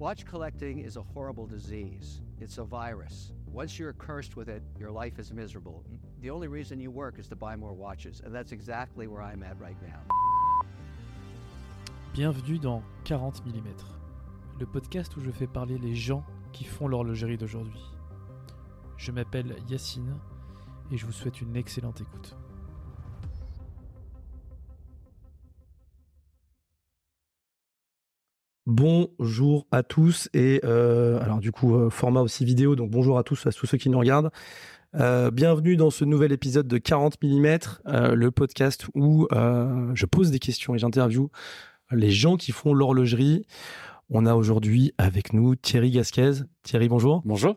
Watch collecting is a horrible disease. It's a virus. Once you're cursed with it, your life is miserable. The only reason you work is to buy more watches, and that's exactly where I'm at right now. Bienvenue dans 40 mm, le podcast où je fais parler les gens qui font l'horlogerie d'aujourd'hui. Je m'appelle Yacine et je vous souhaite une excellente écoute. Bonjour à tous et euh, alors du coup euh, format aussi vidéo donc bonjour à tous à tous ceux qui nous regardent. Euh, bienvenue dans ce nouvel épisode de 40 mm, le podcast où je pose des questions et j'interviewe les gens qui font l'horlogerie. On a aujourd'hui avec nous Thierry Gasquez. Thierry, bonjour. Bonjour.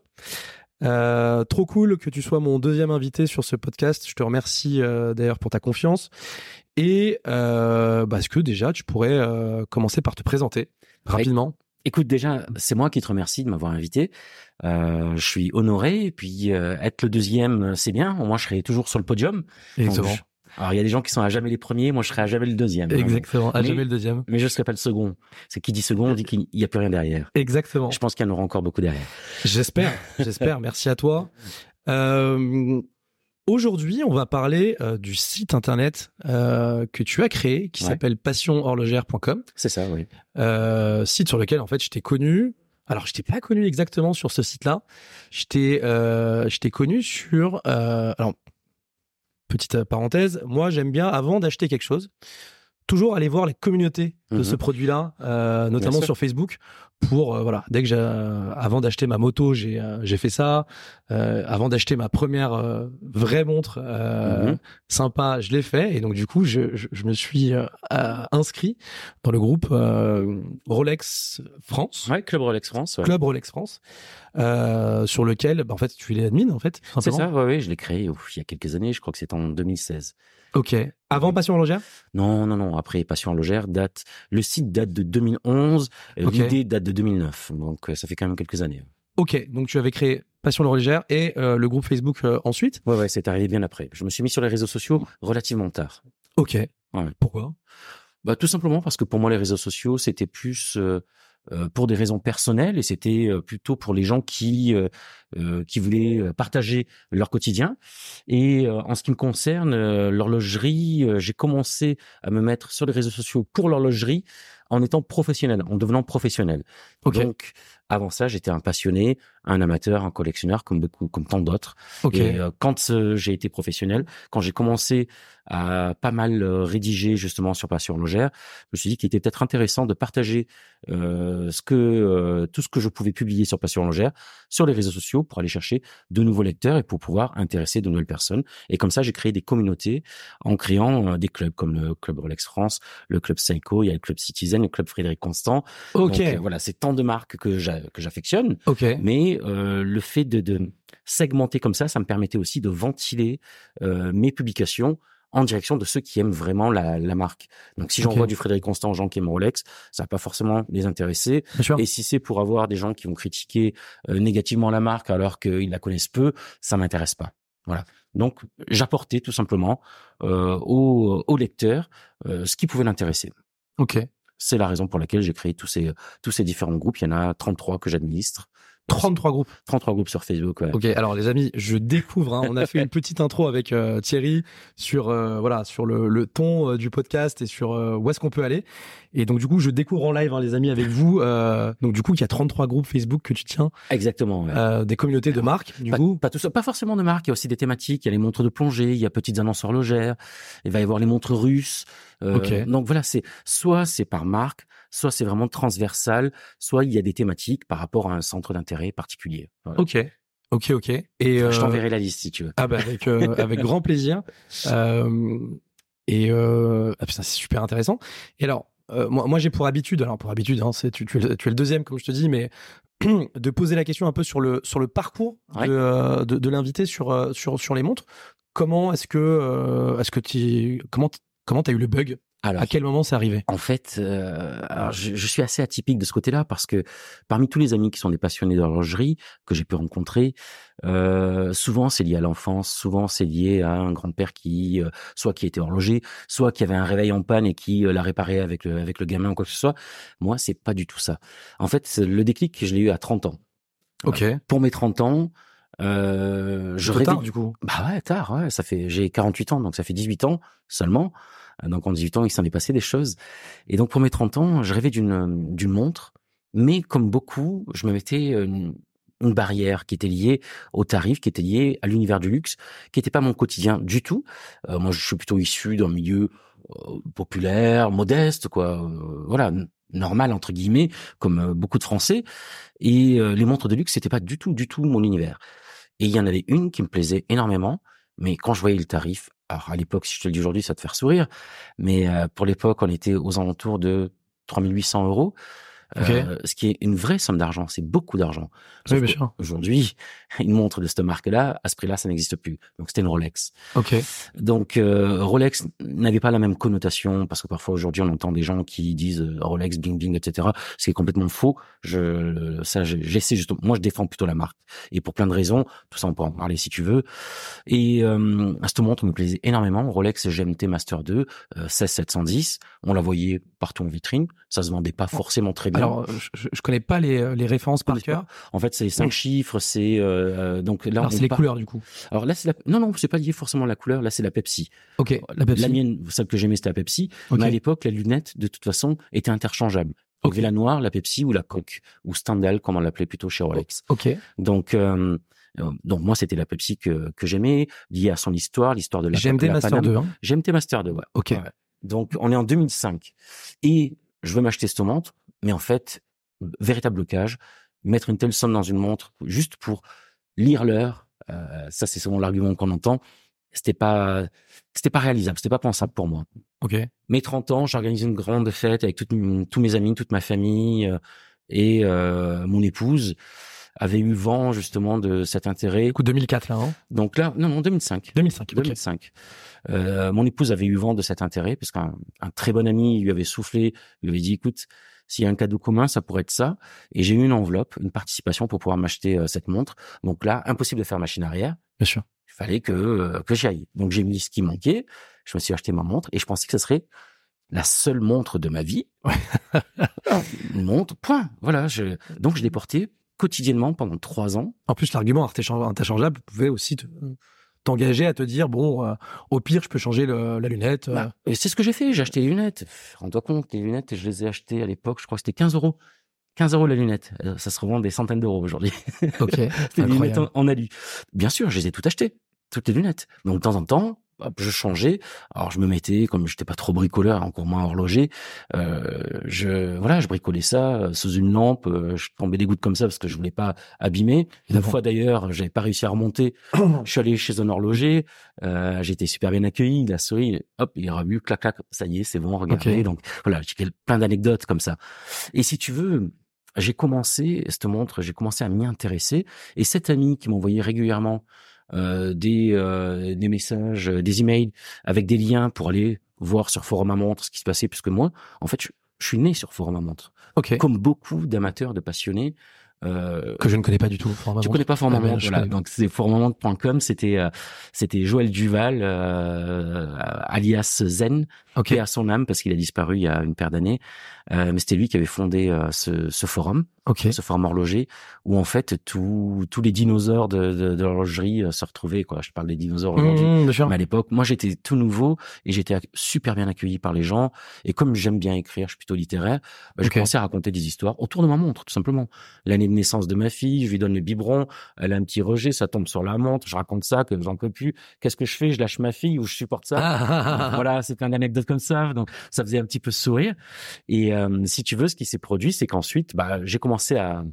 trop cool que tu sois mon deuxième invité sur ce podcast. Je te remercie d'ailleurs pour ta confiance. Et euh, bah, est-ce que déjà tu pourrais commencer par te présenter? Rapidement. Écoute, déjà, c'est moi qui te remercie de m'avoir invité. Euh, je suis honoré. Et puis, euh, être le deuxième, c'est bien. Au moins, je serai toujours sur le podium. Exactement. alors, il y a des gens qui sont à jamais les premiers. Moi, je serai à jamais le deuxième. Exactement, à jamais le deuxième. Mais je ne serai pas le second. C'est qui dit second, on dit qu'il n'y a plus rien derrière. Exactement. Je pense qu'il y en aura encore beaucoup derrière. J'espère, j'espère. Merci à toi. Euh, Aujourd'hui, on va parler euh, du site internet euh, que tu as créé, qui s'appelle passionhorlogère.com. C'est ça, oui. Euh, site sur lequel, en fait, je t'ai connu. Alors, je t'ai pas connu exactement sur ce site-là. Je t'ai, je t'ai connu sur. alors, petite parenthèse. Moi, j'aime bien avant d'acheter quelque chose, toujours aller voir les communautés de mhm. ce produit-là, notamment sur Facebook, pour euh, voilà dès que j'ai euh, avant d'acheter ma moto j'ai euh, j'ai fait ça. Avant d'acheter ma première vraie montre mhm. sympa je l'ai fait. Et donc du coup je, je, me suis inscrit dans le groupe Rolex France. Ouais club Rolex France club Rolex France sur lequel bah, en fait tu es l'admin en fait c'est ça ouais, ouais je l'ai créé il y a quelques années je crois que c'est en 2016 Ok. Avant Passion Horlogère? Non, non, non. Après Passion Horlogère date. Le site date de 2011. L'idée date de 2009. Donc euh, ça fait quand même quelques années. Ok. Donc tu avais créé Passion Horlogère et euh, le groupe Facebook euh, ensuite? Ouais, ouais. C'est arrivé bien après. Je me suis mis sur les réseaux sociaux relativement tard. Ok. Pourquoi? Bah tout simplement parce que pour moi les réseaux sociaux c'était plus euh, pour des raisons personnelles et c'était euh, plutôt pour les gens qui euh, qui voulaient partager leur quotidien. Et en ce qui me concerne, l'horlogerie, j'ai commencé à me mettre sur les réseaux sociaux pour l'horlogerie en étant professionnel, en devenant professionnel. Donc, avant ça, j'étais un passionné, un amateur, un collectionneur, comme beaucoup, comme tant d'autres. Et euh, quand euh, j'ai été professionnel, quand j'ai commencé à pas mal euh, rédiger justement sur Passion Logère, je me suis dit qu'il était peut-être intéressant de partager ce que tout ce que je pouvais publier sur Passion Logère sur les réseaux sociaux pour aller chercher de nouveaux lecteurs et pour pouvoir intéresser de nouvelles personnes. Et comme ça, j'ai créé des communautés en créant des clubs comme le club Rolex France, le club Seiko, il y a le club Citizen, le club Frédéric Constant. Ok. Donc, voilà, c'est tant de marques que j'affectionne. Ok. Mais euh, le fait de, de, segmenter comme ça, ça me permettait aussi de ventiler euh, mes publications en direction de ceux qui aiment vraiment la, la marque. Donc si j'envoie du Frédéric Constant aux gens qui aiment Rolex, ça va pas forcément les intéresser. Et si c'est pour avoir des gens qui vont critiquer euh, négativement la marque alors qu'ils la connaissent peu, ça m'intéresse pas. Voilà. Donc j'apportais tout simplement euh, aux, aux, lecteurs euh, ce qui pouvait l'intéresser. Ok. C'est la raison pour laquelle j'ai créé tous ces tous ces différents groupes. Il y en a 33 que j'administre. 33 groupes. 33 groupes sur Facebook. Ouais. Ok, alors les amis, je découvre. Hein, on a fait une petite intro avec euh, Thierry sur euh, voilà sur le, le ton euh, du podcast et sur où est-ce qu'on peut aller. Et donc du coup, je découvre en live, hein, les amis, avec vous. donc du coup, il y a 33 groupes Facebook que tu tiens. Exactement. Ouais. des communautés de marques. Du pas, coup, pas tout ça, pas forcément de marques. Il y a aussi des thématiques. Il y a les montres de plongée. Il y a petites annonces horlogères. Il va y avoir les montres russes. Okay. Donc voilà, c'est soit c'est par marque, soit c'est vraiment transversal, soit il y a des thématiques par rapport à un centre d'intérêt particulier. Ok. Ok, ok. Et je euh, t'enverrai la liste si tu veux. Ah bah avec euh, avec grand plaisir. Euh, et euh, ah, c'est super intéressant. Et alors moi, moi j'ai pour habitude, alors pour habitude, hein, c'est tu, tu, es, tu, es, le deuxième comme je te dis, mais de poser la question un peu sur le sur le parcours de, de, de l'invité sur sur sur les montres. Comment est-ce que est-ce que tu comment comment t'as eu le bug? Alors, À quel moment c'est arrivé? En fait, euh, alors je, je suis assez atypique de ce côté-là parce que parmi tous les amis qui sont des passionnés d'horlogerie que j'ai pu rencontrer, euh, souvent c'est lié à l'enfance, souvent c'est lié à un grand-père qui euh, soit qui était horloger, soit qui avait un réveil en panne et qui euh, l'a réparé avec le avec le gamin ou quoi que ce soit. Moi, c'est pas du tout ça. En fait, le déclic, je l'ai eu à 30 ans. Ok. Pour mes 30 ans, euh, je rêvais tard, du coup. bah ouais, tard, ouais. Ça fait, j'ai 48 ans, donc ça fait 18 ans seulement. Euh, Donc en 18 ans, il s'en est passé des choses. Et donc pour mes 30 ans, je rêvais d'une d'une montre, mais comme beaucoup, je me mettais une, une barrière qui était liée au tarif, qui était liée à l'univers du luxe, qui n'était pas mon quotidien du tout. Euh, moi, je suis plutôt issu d'un milieu euh, populaire, modeste, quoi. Euh, voilà, normal entre guillemets, comme euh, beaucoup de Français. Et euh, les montres de luxe, c'était pas du tout, du tout mon univers. Et il y en avait une qui me plaisait énormément, mais quand je voyais le tarif, alors à l'époque, si je te le dis aujourd'hui, ça te fait sourire, mais euh, pour l'époque, on était aux alentours de 3800 euros, euh, ce qui est une vraie somme d'argent, c'est beaucoup d'argent. Oui. Aujourd'hui, une montre de cette marque-là, à ce prix-là, ça n'existe plus. Donc c'était une Rolex. Ok. Donc euh, Rolex n'avait pas la même connotation parce que parfois aujourd'hui on entend des gens qui disent euh, Rolex bling bling etc. Ce qui est complètement faux. Je ça je- j'essaie justement moi je défends plutôt la marque et pour plein de raisons. Tout ça on peut en parler si tu veux. Et euh, cette montre me plaisait énormément. Rolex GMT Master 2 euh, 16710. On la voyait partout en vitrine. Ça se vendait pas forcément très bien. Alors, je, je- connais pas les, les références par cœur. en fait c'est cinq chiffres. C'est euh, donc là Alors, c'est les part- couleurs, du coup. Alors là c'est la... non non c'est pas lié forcément à la couleur. Là c'est la Pepsi. Ok. La Pepsi. La mienne, celle que j'aimais, c'était la Pepsi. Ok. Mais à l'époque, la lunette, de toute façon, était interchangeable. Il y Ok. avait la noire, la Pepsi ou la Coke, ou Stendhal, comme on l'appelait plutôt chez Rolex. Ok. Donc, euh, euh, donc moi, c'était la Pepsi que, que j'aimais, liée à son histoire, l'histoire de la GMT de Master Paname. 2. Hein. GMT Master 2, ouais. Ok. Ouais. Donc, on est en 2005. Et je veux m'acheter cette montre, mais en fait, véritable blocage, mettre une telle somme dans une montre juste pour lire l'heure, euh, ça c'est souvent l'argument qu'on entend, c'était pas, c'était pas réalisable, c'était pas pensable pour moi. Ok. Mes 30 ans, j'organise une grande fête avec toutes tous mes amis, toute ma famille euh, et euh, mon épouse avait eu vent justement de cet intérêt. Coup, 2004, là. Hein? Donc là, non, non, 2005. 2005. Ok. 2005. Euh, mon épouse avait eu vent de cet intérêt parce qu'un un très bon ami lui avait soufflé, lui avait dit écoute, s'il y a un cadeau commun, ça pourrait être ça. Et j'ai eu une enveloppe, une participation pour pouvoir m'acheter euh, cette montre. Donc là, impossible de faire machine arrière. Bien sûr. Il fallait que euh, que j'y aille. Donc j'ai mis ce qui manquait. Je me suis acheté ma montre et je pensais que ce serait la seule montre de ma vie. une montre, point. Voilà. Je... Donc je l'ai portée quotidiennement pendant trois ans. En plus, l'argument interchange- interchangeable pouvait aussi te- t'engager à te dire bon, euh, au pire, je peux changer le- la lunette. euh, Bah, et c'est ce que j'ai fait. J'ai acheté les lunettes. Pff, Rends-toi compte, les lunettes, je les ai achetées à l'époque, je crois que c'était 15 euros. 15 euros la lunette. Euh, Ça se revend des centaines d'euros aujourd'hui. ok. C'était des lunettes Incroyable. en, en alu. Bien sûr, je les ai toutes achetées. Toutes les lunettes. Donc, de temps en temps, hop, je changeais. Alors, je me mettais, comme j'étais pas trop bricoleur, encore moins horloger, euh, je, voilà, je bricolais ça euh, sous une lampe. euh, je tombais des gouttes comme ça parce que je voulais pas abîmer. Une fois d'ailleurs, j'avais pas réussi à remonter. je suis allé chez un horloger. Euh, j'ai été super bien accueilli. Il a souri. Hop, il a vu, clac, clac. Ça y est, c'est bon, regardez. Donc, voilà, j'ai plein d'anecdotes comme ça. Et si tu veux, j'ai commencé, cette montre, j'ai commencé à m'y intéresser. Et cet ami qui m'envoyait régulièrement des, euh, des messages, euh, des emails avec des liens pour aller voir sur Forum à montre ce qui se passait, puisque moi, en fait, je, je suis né sur Forum à montre. Ok. Comme beaucoup d'amateurs, de passionnés, euh, Que je ne connais pas du tout. Format tu montre. connais pas Forum à Ah ben, voilà. Donc c'est forumamontre.com, c'était euh, c'était Joël Duval, euh, alias Zen, Ok. paix à son âme parce qu'il a disparu il y a une paire d'années. Euh, mais c'était lui qui avait fondé euh, ce, ce forum, Ok. ce forum horloger, où en fait tous tous les dinosaures de, de, de l'horlogerie euh, se retrouvaient. Quoi. Je parle des dinosaures aujourd'hui. Mmh, bien sûr. Mais à l'époque, moi j'étais tout nouveau et j'étais super bien accueilli par les gens. Et comme j'aime bien écrire, je suis plutôt littéraire, bah, j'ai Ok. commencé à raconter des histoires autour de ma montre, tout simplement. L'année de naissance de ma fille, je lui donne le biberon, elle a un petit rejet, ça tombe sur la montre, je raconte ça, que j'en peux plus. Qu'est-ce que je fais? Je lâche ma fille ou je supporte ça? Ah. voilà, c'est plein d'anecdotes comme ça, donc ça faisait un petit peu sourire. Et euh, si tu veux, ce qui s'est produit, c'est qu'ensuite, bah, j'ai commencé à,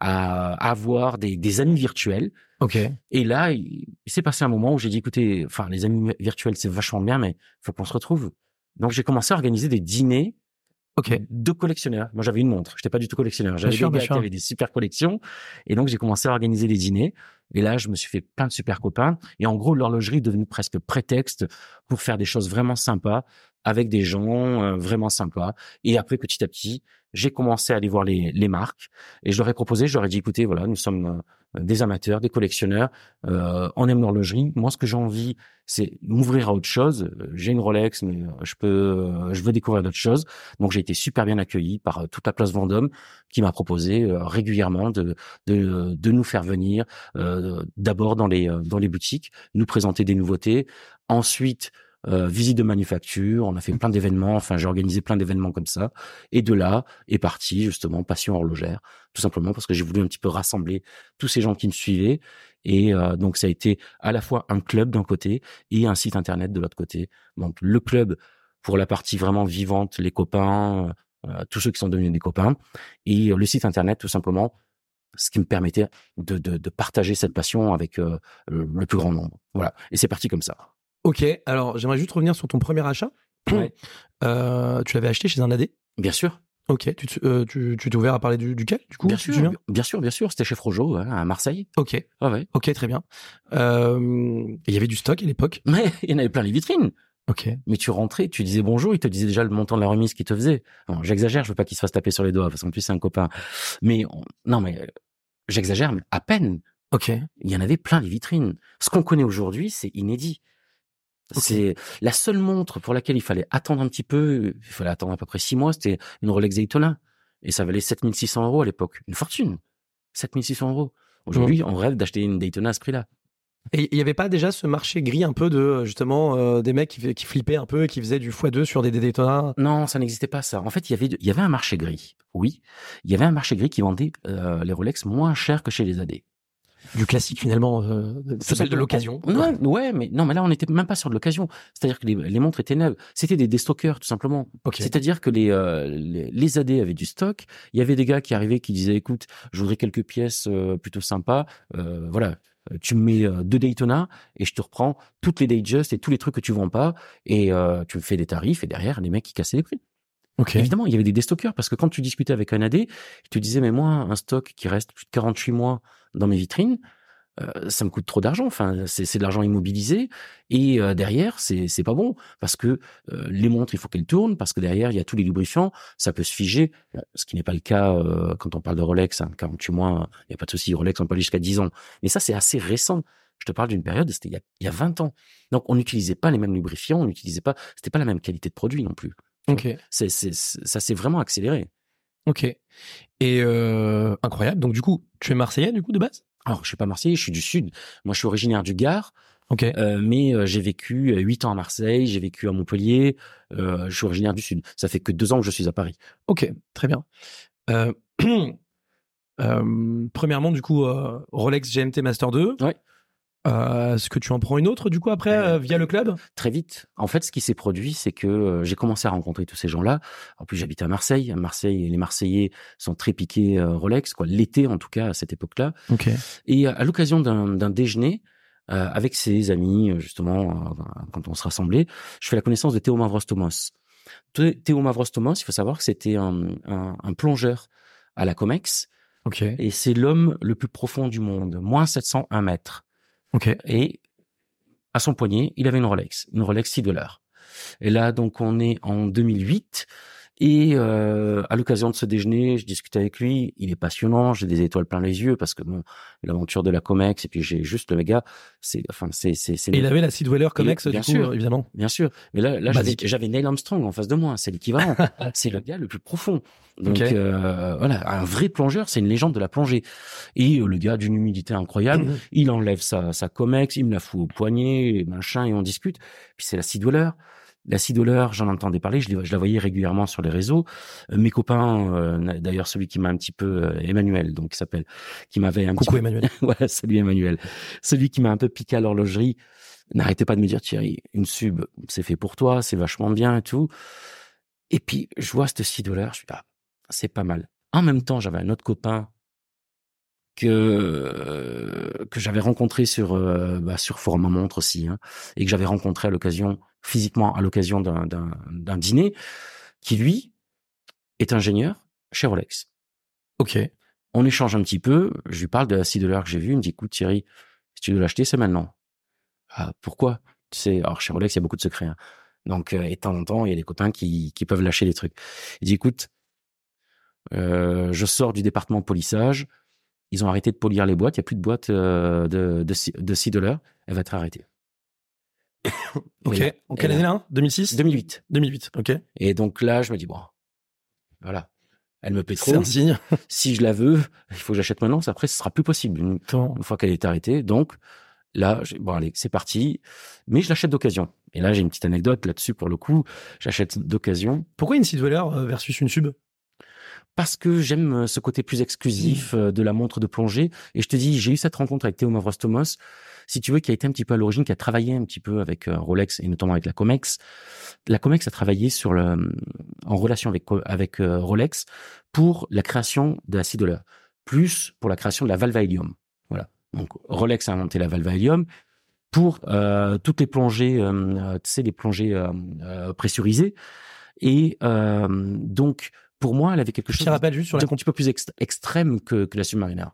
à avoir des, des amis virtuels. Ok. Et là, il, il s'est passé un moment où j'ai dit, écoutez, enfin, les amis virtuels, c'est vachement bien, mais faut qu'on se retrouve. Donc j'ai commencé à organiser des dîners Ok. de collectionneurs. Moi, j'avais une montre. J'étais pas du tout collectionneur. J'avais des gars qui avaient des super collections. Et donc, j'ai commencé à organiser des dîners. Et là, je me suis fait plein de super copains. Et en gros, l'horlogerie est devenue presque prétexte pour faire des choses vraiment sympas avec des gens euh, vraiment sympas. Et après, petit à petit, j'ai commencé à aller voir les, les marques et je leur ai proposé, je leur ai dit, écoutez, voilà, nous sommes euh, des amateurs, des collectionneurs, euh, on aime l'horlogerie. Moi, ce que j'ai envie, c'est m'ouvrir à autre chose. J'ai une Rolex, mais je peux, je veux découvrir d'autres choses. Donc, j'ai été super bien accueilli par toute la place Vendôme, qui m'a proposé régulièrement de, de, de nous faire venir, d'abord dans les dans les boutiques, nous présenter des nouveautés, ensuite euh, visite de manufacture, on a fait plein d'événements, enfin j'ai organisé plein d'événements comme ça. Et de là est parti justement Passion horlogère, tout simplement parce que j'ai voulu un petit peu rassembler tous ces gens qui me suivaient. Et euh, donc ça a été à la fois un club d'un côté et un site internet de l'autre côté. Donc le club pour la partie vraiment vivante, les copains, euh, tous ceux qui sont devenus des copains, et le site internet tout simplement ce qui me permettait de, de, de partager cette passion avec le plus grand nombre. Voilà. Et c'est parti comme ça. Ok, alors j'aimerais juste revenir sur ton premier achat. Euh, tu l'avais acheté chez un AD Bien sûr. Ok, tu, euh, tu, tu t'es ouvert à parler du, duquel, du coup Bien sûr, bien sûr, bien sûr. C'était chez Frojo, à Marseille. Ok. Ah ouais. Ok, très bien. Euh, il y avait du stock à l'époque? Mais il y en avait plein les vitrines. Ok. Mais tu rentrais, tu disais bonjour, il te disait déjà le montant de la remise qu'il te faisait. J'exagère, je veux pas qu'il se fasse taper sur les doigts, parce qu'en plus c'est un copain. Mais non, mais j'exagère, mais à peine. Ok. Il y en avait plein les vitrines. Ce qu'on connaît aujourd'hui, c'est inédit. C'est la seule montre pour laquelle il fallait attendre un petit peu. Il fallait attendre à peu près six mois. C'était une Rolex Daytona. Et ça valait 7600 euros à l'époque. Une fortune. 7600 euros. Aujourd'hui, on rêve d'acheter une Daytona à ce prix-là. Et il n'y avait pas déjà ce marché gris un peu de justement euh, des mecs qui, qui, flippaient un peu et qui faisaient du x2 sur des, Daytona? Non, ça n'existait pas ça. En fait, il y avait il y avait un marché gris. Oui, il y avait un marché gris qui vendait euh, les Rolex moins cher que chez les AD du classique finalement, euh, de l'occasion. Ouais, ouais, mais non, mais là on n'était même pas sur de l'occasion. C'est-à-dire que les, montres étaient neuves. C'était des déstockeurs tout simplement. C'est-à-dire que euh, les, les, AD avaient du stock. Il y avait des gars qui arrivaient qui disaient écoute, je voudrais quelques pièces euh, plutôt sympas. Euh, voilà, tu me mets deux Daytona et je te reprends toutes les Datejust et tous les trucs que tu vends pas et tu me fais des tarifs et derrière les mecs qui cassaient les prix. Okay. Évidemment, il y avait des déstockeurs parce que quand tu discutais avec un AD, il te disait mais moi un stock qui reste plus de 48 mois dans mes vitrines, euh, ça me coûte trop d'argent. Enfin, c'est de l'argent immobilisé et euh, derrière, c'est pas bon parce que euh, les montres, il faut qu'elles tournent parce que derrière, il y a tous les lubrifiants, ça peut se figer, ce qui n'est pas le cas quand on parle de Rolex. Hein, 48 mois, il y a pas de souci. Rolex, on peut aller jusqu'à 10 ans. Mais ça, c'est assez récent. Je te parle d'une période, c'était il, y a, il y a 20 ans. Donc, on n'utilisait pas les mêmes lubrifiants, on n'utilisait pas, c'était pas la même qualité de produit non plus. Ça s'est vraiment accéléré. Ok. Et euh, incroyable. Donc du coup, tu es marseillais du coup de base? Alors je suis pas marseillais, je suis du sud. Moi, je suis originaire du Gard. Ok. Euh, mais euh, j'ai vécu huit ans à Marseille, j'ai vécu à Montpellier. Euh, je suis originaire du sud. Ça fait que deux ans que je suis à Paris. Ok, très bien. Euh, premièrement, du coup, Rolex GMT Master 2. Ouais. Euh, Est-ce que tu en prends une autre du coup après euh, via le club? Très vite. En fait, ce qui s'est produit, c'est que euh, j'ai commencé à rencontrer tous ces gens-là. En plus, j'habitais à Marseille. À Marseille, les Marseillais sont très piqués euh, Rolex, quoi. L'été, en tout cas, à cette époque-là. Et à l'occasion d'un déjeuner avec ses amis, justement, quand on se rassemblait, je fais la connaissance de Théo Mavrostomos. Théo Mavrostomos, il faut savoir que c'était un, un, un, plongeur à la Comex. Et c'est l'homme le plus profond du monde, moins 701 mètres. Okay. Et à son poignet, il avait une Rolex, une Rolex 6 dollars. Et là, donc, on est en 2008. Et euh, à l'occasion de ce déjeuner, je discute avec lui. Il est passionnant. J'ai des étoiles plein les yeux parce que bon, l'aventure de la Comex. Et puis j'ai juste le gars. C'est enfin c'est c'est. Et il avait la Sea Dweller Comex bien du sûr, évidemment. Bien sûr. Mais là là j'avais Neil Armstrong en face de moi. C'est l'équivalent. c'est le gars le plus profond. Donc okay. euh, voilà, un vrai plongeur, c'est une légende de la plongée. Et euh, le gars d'une humilité incroyable, il enlève sa sa Comex, il me la fout au poignet, machin, et on discute. Puis c'est la Sea Dweller. La scie dollars, j'en entendais parler, je, je, la voyais régulièrement sur les réseaux. Euh, mes copains, euh, d'ailleurs celui qui m'a un petit peu euh, Emmanuel, donc qui s'appelle, qui m'avait un Coucou petit Emmanuel. voilà, salut Emmanuel. Celui qui m'a un peu piqué à l'horlogerie, n'arrêtait pas de me dire Thierry, une sub, c'est fait pour toi, c'est vachement bien et tout. Et puis je vois cette scie dollars, je suis ah, c'est pas mal. En même temps, j'avais un autre copain que que j'avais rencontré sur euh, bah, sur Forum Montre aussi hein, et que j'avais rencontré à l'occasion physiquement à l'occasion d'un d'un dîner qui lui est ingénieur chez Rolex. Ok. On échange un petit peu. Je lui parle de la l'heure que j'ai vue. Il me dit écoute Thierry, si tu veux l'acheter, c'est maintenant. Ah, pourquoi? Tu sais, alors chez Rolex, il y a beaucoup de secrets. Hein. Donc, euh, et de temps en temps, il y a des copains qui, qui peuvent lâcher des trucs. Il dit, écoute, euh, je sors du département de polissage. Ils ont arrêté de polir les boîtes. Il n'y a plus de boîte euh, de, de, de 6 dollars. Elle va être arrêtée. Ok. Là- en quelle année là 2006 2008. 2008. Ok. Et donc là, je me dis, bon, voilà. Elle me paie C'est trop. un signe. Si je la veux, il faut que j'achète maintenant. Après, ce sera plus possible une, fois qu'elle est arrêtée. Donc, là, bon, allez, c'est parti. Mais je l'achète d'occasion. Et là, j'ai une petite anecdote là-dessus pour le coup. J'achète d'occasion Pourquoi une dweller euh, versus une sub? Parce que j'aime euh, ce côté plus exclusif Mmh. euh, de la montre de plongée. Et je te dis, j'ai eu cette rencontre avec Théo Mavrostomos, si tu veux, qui a été un petit peu à l'origine, qui a travaillé un petit peu avec euh, Rolex et notamment avec la Comex. La Comex a travaillé sur le, en relation avec, avec Rolex pour la création de la 6 dollars, plus pour la création de la valve à hélium. Voilà. Donc Rolex a inventé la valve à hélium pour euh, toutes les plongées, euh, tu sais, les plongées euh, pressurisées. Et donc, pour moi, elle avait quelque chose Petit rappel juste sur la un petit peu plus ext- extrême que, que la Submariner.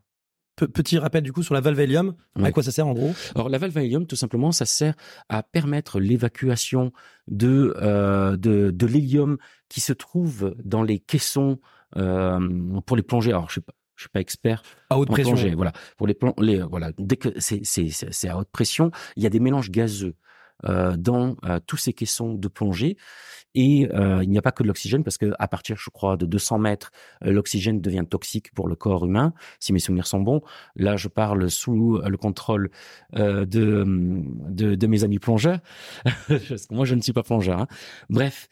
Pe- petit rappel du coup sur la valve hélium. À quoi ça sert en gros? Alors la valve hélium, tout simplement, ça sert à permettre l'évacuation de, euh, de, de l'hélium qui se trouve dans les caissons euh, pour les plongées. Alors je suis pas, je suis pas expert À haute en pression. plongée. Voilà, pour les, les voilà, dès que c'est à haute pression, il y a des mélanges gazeux dans euh, tous ces caissons de plongée. Et euh, il n'y a pas que de l'oxygène parce que à partir, je crois, de 200 mètres, euh, l'oxygène devient toxique pour le corps humain, si mes souvenirs sont bons. Là, je parle sous euh, le contrôle euh, de, de de mes amis plongeurs, moi, je ne suis pas plongeur. hein. Bref,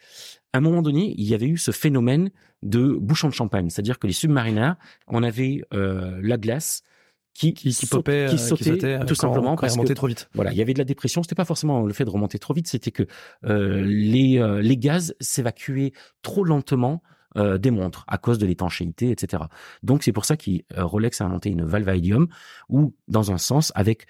à un moment donné, il y avait eu ce phénomène de bouchon de champagne, c'est-à-dire que les submarinaires, on avait euh, la glace qui Qui, qui saute- popait, qui euh, sautait, sautait, tout quand- simplement quand parce remontait trop vite. voilà, il y avait de la dépression. C'était pas forcément le fait de remonter trop vite, c'était que euh, les euh, les gaz s'évacuaient trop lentement euh, des montres à cause de l'étanchéité, etc. Donc c'est pour ça que euh, Rolex a inventé une valve à hélium où, dans un sens, avec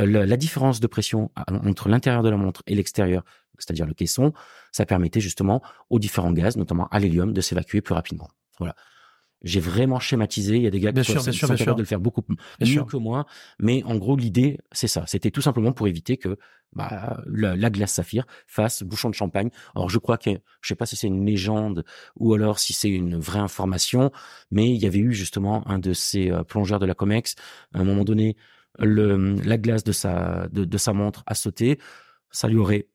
euh, la, la différence de pression à- entre l'intérieur de la montre et l'extérieur, c'est-à-dire le caisson, ça permettait justement aux différents gaz, notamment à l'hélium, de s'évacuer plus rapidement. Voilà. J'ai vraiment schématisé. Il y a des gars Bien qui sûr, sont, sûr, sont capables sûr. de le faire beaucoup mieux que moi. Mais en gros, l'idée, c'est ça. C'était tout simplement pour éviter que bah, la, la glace saphir fasse bouchon de champagne. Alors, je crois que, je sais pas si c'est une légende ou alors si c'est une vraie information, mais il y avait eu justement un de ces euh, plongeurs de la Comex. À un moment donné, le, la glace de sa, de, de sa montre a sauté. Ça lui aurait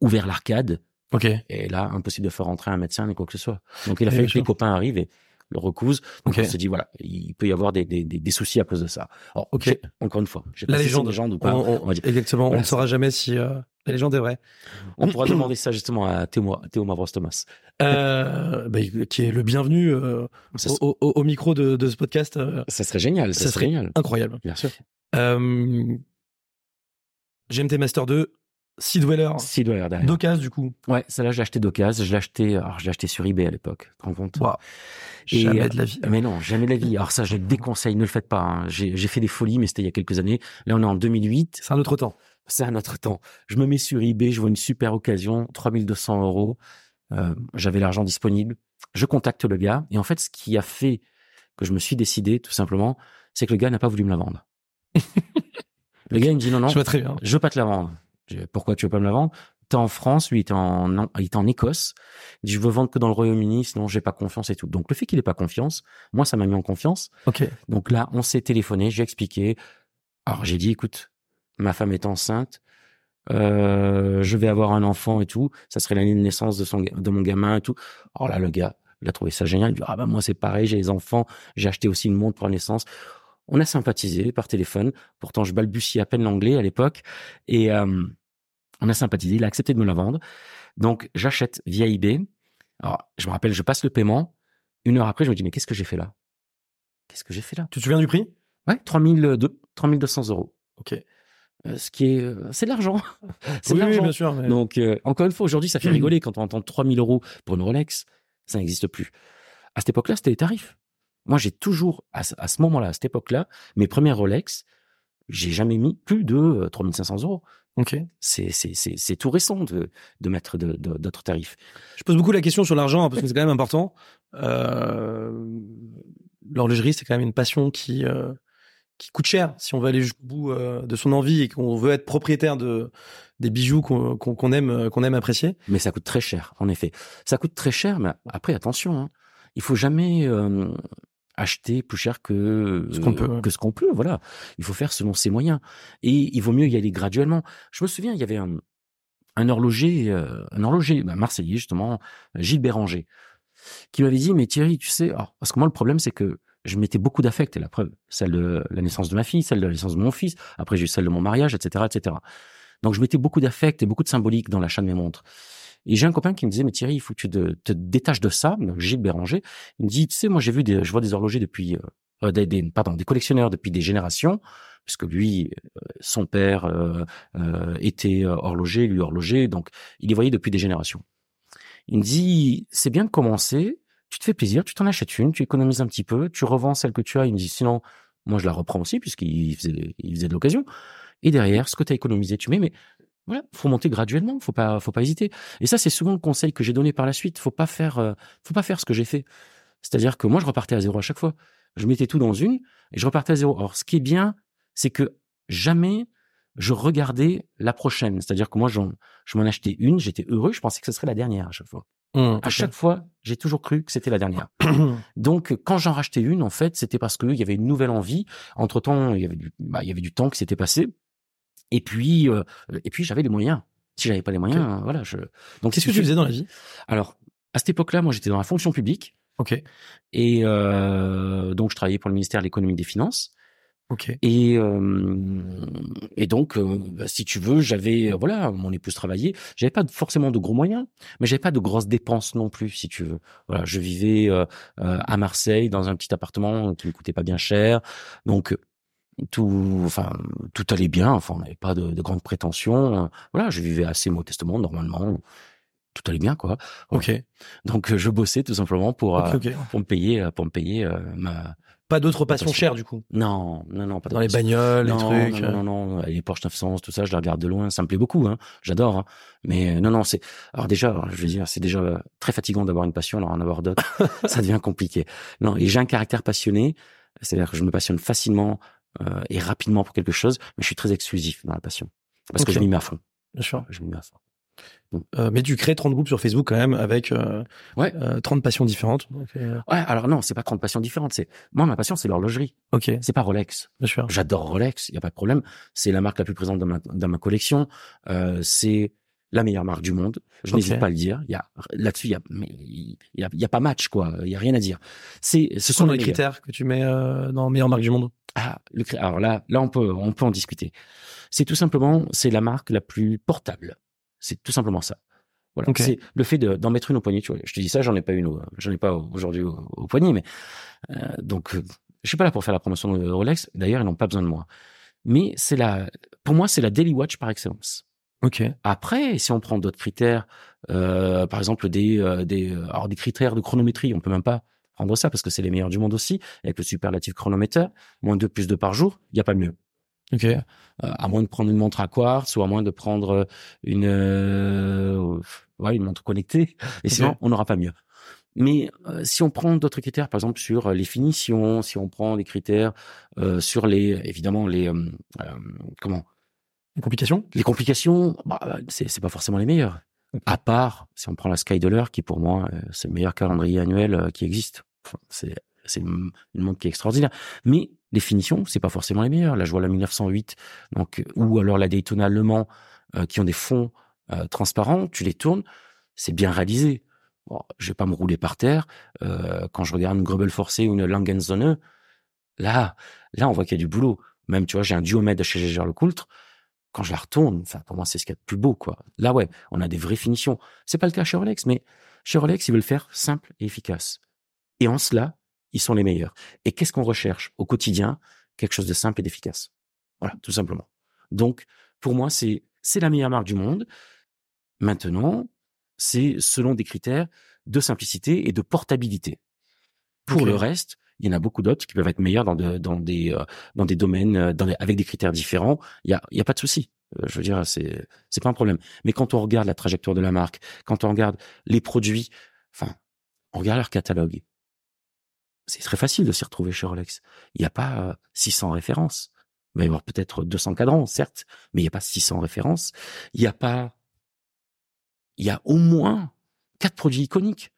ouvert l'arcade. Ok. Et là, impossible de faire rentrer un médecin ni quoi que ce soit. Donc, il a fallu bien que les copains arrivent et le recousent. Donc, on s'est dit, voilà, il peut y avoir des, des, des, des soucis à cause de ça. Alors, Ok. j'ai- encore une fois, je sais La pas si légende. légende ou On, pas. on- on va dire. exactement. On ne saura jamais si euh, la légende est vraie. On pourra demander ça justement à Théo, Théo Mavros Thomas. Euh, bah, qui est le bienvenu euh, au, au- au micro de, de ce podcast. ça serait génial. Ça, ça serait serait génial. incroyable. Bien sûr. GMT Master 2, Sea Dweller, avoir derrière. d'occasion du coup. Ouais, celle-là, je l'ai acheté d'occasion. Je l'ai acheté, alors, je l'ai acheté sur eBay à l'époque. Tu te rends compte? Et, Jamais euh, de la vie. Mais non, jamais de la vie. Alors ça, je le déconseille, ne le faites pas. hein. J'ai j'ai fait des folies, mais c'était il y a quelques années. Là, on est en 2008. C'est un autre temps. C'est un autre temps. Je me mets sur eBay, je vois une super occasion, 3200 euros. Euh, J'avais l'argent disponible. Je contacte le gars. Et en fait, ce qui a fait que je me suis décidé, tout simplement, c'est que le gars n'a pas voulu me la vendre. le gars, il me dit non, non, Je vois très bien. je veux pas te la vendre. Pourquoi tu veux pas me la vendre? T'es en France, lui il était en, en- il était en Écosse. Il dit, je veux vendre que dans le Royaume-Uni, sinon j'ai pas confiance et tout. Donc le fait qu'il ait pas confiance, moi ça m'a mis en confiance. Ok. Donc là, on s'est téléphoné, j'ai expliqué. Alors j'ai dit, écoute, ma femme est enceinte, euh, je vais avoir un enfant et tout. Ça serait l'année de naissance de son, ga- de mon gamin et tout. Alors là, le gars, il a trouvé ça génial. Il dit, ah bah moi c'est pareil, j'ai les enfants, j'ai acheté aussi une montre pour la naissance. On a sympathisé par téléphone. Pourtant, je balbutiais à peine l'anglais à l'époque et euh, on a sympathisé. Il a accepté de me la vendre. Donc j'achète via eBay. Alors je me rappelle, je passe le paiement. Une heure après, je me dis mais qu'est-ce que j'ai fait là? Qu'est-ce que j'ai fait là? Tu te souviens du prix? Ouais, 3200 3200 euros. Ok. Euh, ce qui est, euh, c'est de l'argent. c'est Oui, de oui, l'argent. bien sûr. mais- Donc, encore une fois, aujourd'hui, ça fait rigoler quand on entend 3000 euros pour une Rolex. Ça n'existe plus. À cette époque-là, c'était les tarifs. Moi, j'ai toujours, à ce, à ce moment-là, à cette époque-là, mes premières Rolex, j'ai jamais mis plus de euh, 3500 euros. Ok. C'est, tout récent de, de mettre d'autres tarifs. Je pose beaucoup la question sur l'argent hein, parce que c'est quand même important. Euh, L'horlogerie, c'est quand même une passion qui euh, qui coûte cher si on veut aller jusqu'au bout euh, de son envie et qu'on veut être propriétaire de des bijoux qu'on aime euh, qu'on aime apprécier. Mais ça coûte très cher, en effet. Ça coûte très cher, mais après, attention, hein, il faut jamais euh, acheter plus cher que Ce qu'on peut, ouais. que ce qu'on peut. Voilà, il faut faire selon ses moyens. Et il vaut mieux y aller graduellement. Je me souviens, il y avait un, un horloger, euh, un horloger bah, marseillais justement, Gilles Béranger, qui m'avait dit mais Thierry, tu sais, alors, parce que moi le problème c'est que je mettais beaucoup d'affect, et la preuve, celle de la naissance de ma fille, celle de la naissance de mon fils, après j'ai eu celle de mon mariage, etc., etc. Donc je mettais beaucoup d'affect et beaucoup de symbolique dans l'achat de mes montres. Et j'ai un copain qui me disait, mais Thierry, il faut que tu te, détaches de ça. Gilles Béranger, il me dit, tu sais, moi j'ai vu des, je vois des horlogers depuis, euh, euh, des, des- pardon, des collectionneurs depuis des générations, parce que lui, euh, son père euh, euh, était euh, horloger, lui horloger, donc il les voyait depuis des générations. Il me dit, c'est bien de commencer, tu te fais plaisir, tu t'en achètes une, tu économises un petit peu, tu revends celle que tu as. Il me dit, sinon, moi je la reprends aussi, puisqu'il faisait, il faisait de l'occasion. Et derrière, ce que tu as économisé, tu mets, mais voilà, faut monter graduellement, faut pas, faut pas hésiter. Et ça, c'est souvent le conseil que j'ai donné par la suite. Faut pas faire, euh, faut pas faire ce que j'ai fait. C'est-à-dire que moi, je repartais à zéro à chaque fois. Je mettais tout dans une et je repartais à zéro. Alors, ce qui est bien, c'est que jamais je regardais la prochaine. C'est-à-dire que moi, j'en- je m'en achetais une, j'étais heureux, je pensais que ce serait la dernière à chaque fois. Hum, À chaque fois, j'ai toujours cru que c'était la dernière. Donc, quand j'en rachetais une, en fait, c'était parce qu'il y avait une nouvelle envie. Entre temps, il y avait du, bah, il y avait du temps qui s'était passé. Et puis, euh, et puis, j'avais les moyens. Si j'avais pas les moyens, euh, voilà, je. Donc, Qu'est-ce que tu faisais dans la vie? Alors, à cette époque-là, moi, j'étais dans la fonction publique Ok. et euh, donc je travaillais pour le ministère de l'économie et des finances. Ok. Et euh, et donc, euh, bah, si tu veux, j'avais voilà, mon épouse travaillait. J'avais pas forcément de gros moyens, mais j'avais pas de grosses dépenses non plus, si tu veux. Voilà, je vivais à Marseille dans un petit appartement qui me coûtait pas bien cher, donc tout, enfin, tout allait bien. Enfin, on n'avait pas de, de grandes prétentions. Voilà, je vivais assez modestement, normalement. Tout allait bien, quoi. Ok. Donc, euh, je bossais tout simplement pour euh, pour me payer, euh, pour me payer euh, ma. Pas d'autres passions Passion. chères du coup? Non, non, non, pas Dans les bagnoles, les non, trucs. Non, non, non, non, les Porsche 911, tout ça, je les regarde de loin. Ça me plaît beaucoup, hein. J'adore, hein. Mais non, non, c'est. Alors déjà, je veux dire, c'est déjà très fatigant d'avoir une passion. Alors en avoir d'autres, ça devient compliqué. Non, et j'ai un caractère passionné. C'est-à-dire que je me passionne facilement euh, et rapidement pour quelque chose, mais je suis très exclusif dans la passion parce que je m'y mets à fond. Bien sûr. Je m'y mets à fond. Euh, mais tu crées 30 groupes sur Facebook quand même avec euh, Ouais. euh, 30 passions différentes. Euh, Ouais. Alors non, c'est pas 30 passions différentes. C'est moi, ma passion, c'est l'horlogerie. ok, C'est pas Rolex. bien sûr. J'adore Rolex, il y a pas de problème. C'est la marque la plus présente dans ma, dans ma collection. Euh, c'est la meilleure marque du monde. Je n'hésite pas à le dire. Il y a là-dessus, il y a, mais il y a, il y a pas match quoi. Il y a rien à dire. C'est, ce sont les les critères que tu mets euh, dans meilleure marque du monde? Ah, le alors là, là on peut, on peut en discuter. C'est tout simplement, c'est la marque la plus portable. C'est tout simplement ça. Voilà. C'est le fait de- d'en mettre une au poignet. Tu vois. Je te dis ça, j'en ai pas une, j'en ai pas aujourd'hui au, au poignet, mais euh, donc euh, je suis pas là pour faire la promotion de Rolex. D'ailleurs, ils n'ont pas besoin de moi. Mais c'est la, pour moi, c'est la daily watch par excellence. Ok. Après, si on prend d'autres critères, euh, par exemple des, euh, des, euh, alors des critères de chronométrie, on peut même pas prendre ça parce que c'est les meilleurs du monde aussi, avec le superlatif chronomètre, moins de plus de par jour, il y a pas mieux. Ok. Euh, à moins de prendre une montre à quartz ou à moins de prendre une, euh, ouais, une montre connectée, et sinon on n'aura pas mieux. Mais euh, si on prend d'autres critères, par exemple sur les finitions, si on prend des critères euh, sur les, évidemment les, euh, euh, comment, Une complication les complications, bah, c'est c'est pas forcément les meilleures. À part si on prend la Skydoller, qui pour moi euh, c'est le meilleur calendrier annuel euh, qui existe. C'est c'est une, montre qui est extraordinaire. Mais les finitions, c'est pas forcément les meilleures. Là, je vois la 1908, donc euh, ou alors la Daytona Le Mans, euh, qui ont des fonds euh, transparents. Tu les tournes, c'est bien réalisé. Bon, je vais pas me rouler par terre. Euh, quand je regarde une Grubel forcée ou une Langenzonne, là, là, on voit qu'il y a du boulot. Même, tu vois, j'ai un Duomède chez Gégère Lecoultre quand je la retourne, enfin pour moi c'est ce qu'il y a de plus beau quoi. Là ouais, on a des vraies finitions. C'est pas le cas chez Rolex, mais chez Rolex ils veulent faire simple et efficace. Et en cela, ils sont les meilleurs. Et qu'est-ce qu'on recherche au quotidien? Quelque chose de simple et d'efficace. Voilà, tout simplement. Donc pour moi c'est c'est la meilleure marque du monde. Maintenant, c'est selon des critères de simplicité et de portabilité. Pour le reste, il y en a beaucoup d'autres qui peuvent être meilleurs dans, de- dans des euh, dans des domaines euh, dans des- avec des critères différents. Il y a a pas de souci. Euh, Je veux dire, c'est c'est pas un problème. Mais quand on regarde la trajectoire de la marque, quand on regarde les produits, enfin, on regarde leur catalogue. c'est très facile de s'y retrouver chez Rolex. Il n'y a pas euh, 600 références. Il va y avoir peut-être 200 cadrans, certes, mais il n'y a pas 600 références. Il n'y a pas, il y a au moins quatre produits iconiques.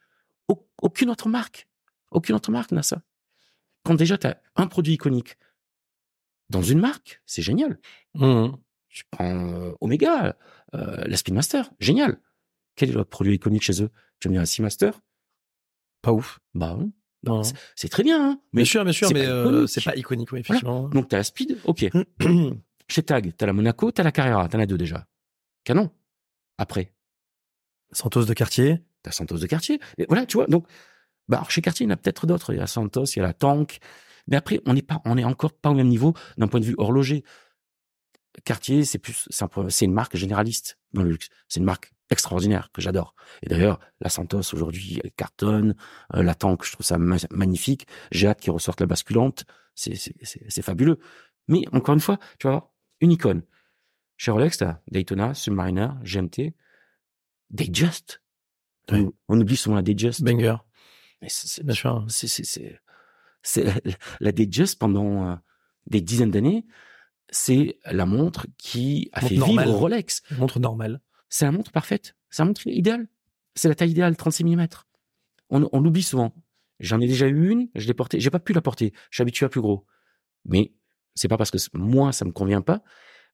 Au- aucune autre marque, aucune autre marque n'a ça. Quand déjà tu as un produit iconique dans une marque, c'est génial. Mhm. Tu prends euh, Omega, euh, la Speedmaster, génial. Quel est l'autre produit iconique chez eux? Tu me la Seamaster Pas ouf. Bah oui. Non. C'est- très bien, hein. Bien sûr, bien sûr, mais euh, c'est pas iconique, oui, effectivement. Donc t'as la Speed, ok. Chez Tag, t'as la Monaco, t'as la Carrera, t'en as deux déjà. Canon. Après, Santos de quartier. t'as Santos de Cartier. Et voilà, tu vois. Donc, bah, alors chez Cartier, il y en a peut-être d'autres. Il y a Santos, il y a la Tank. Mais après, on n'est pas, on est encore pas au même niveau d'un point de vue horloger. Cartier, c'est plus, c'est un une marque généraliste dans le luxe. C'est une marque extraordinaire que j'adore. Et d'ailleurs, la Santos aujourd'hui, elle cartonne. Euh, la Tank, je trouve ça ma- magnifique. J'ai hâte qu'ils ressortent la basculante. C'est, fabuleux. Mais encore une fois, tu vois, une icône. Chez Rolex, t'as Daytona, Submariner, GMT, Datejust. Oui. On, on oublie souvent la Datejust. Banger, Mais c'est, la, la Datejust pendant euh, des dizaines d'années, c'est la montre qui a Montre fait normale. vivre Rolex. Montre normale. C'est la montre parfaite. C'est la montre idéale. C'est la taille idéale, 36 mm. On, on l'oublie souvent. J'en ai déjà eu une, je l'ai portée, j'ai pas pu la porter. Je suis habitué à plus gros. Mais c'est pas parce que moi, ça me convient pas,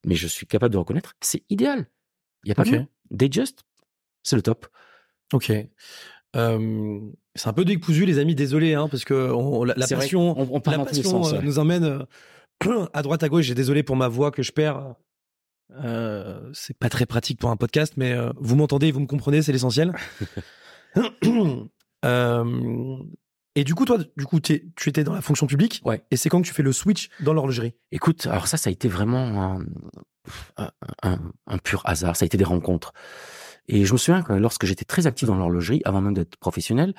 mais je suis capable de reconnaître, c'est idéal. Il y a pas Ok. de mots. Datejust, c'est le top. Ok. Euh, c'est un peu décousu, les amis. Désolé, hein, parce que on- la, la passion, on, on part la passion sens. euh, ouais. nous emmène euh, à droite à gauche. J'ai désolé pour ma voix que je perds. Euh, c'est pas très pratique pour un podcast, mais euh, vous m'entendez, vous me comprenez, c'est l'essentiel. Euh, et du coup, toi, du coup, tu étais dans la fonction publique. Ouais. Et c'est quand que tu fais le switch dans l'horlogerie? Écoute, alors ça, ça a été vraiment un, un, un- un pur hasard. Ça a été des rencontres. Et je me souviens que lorsque j'étais très actif dans l'horlogerie, avant même d'être professionnel,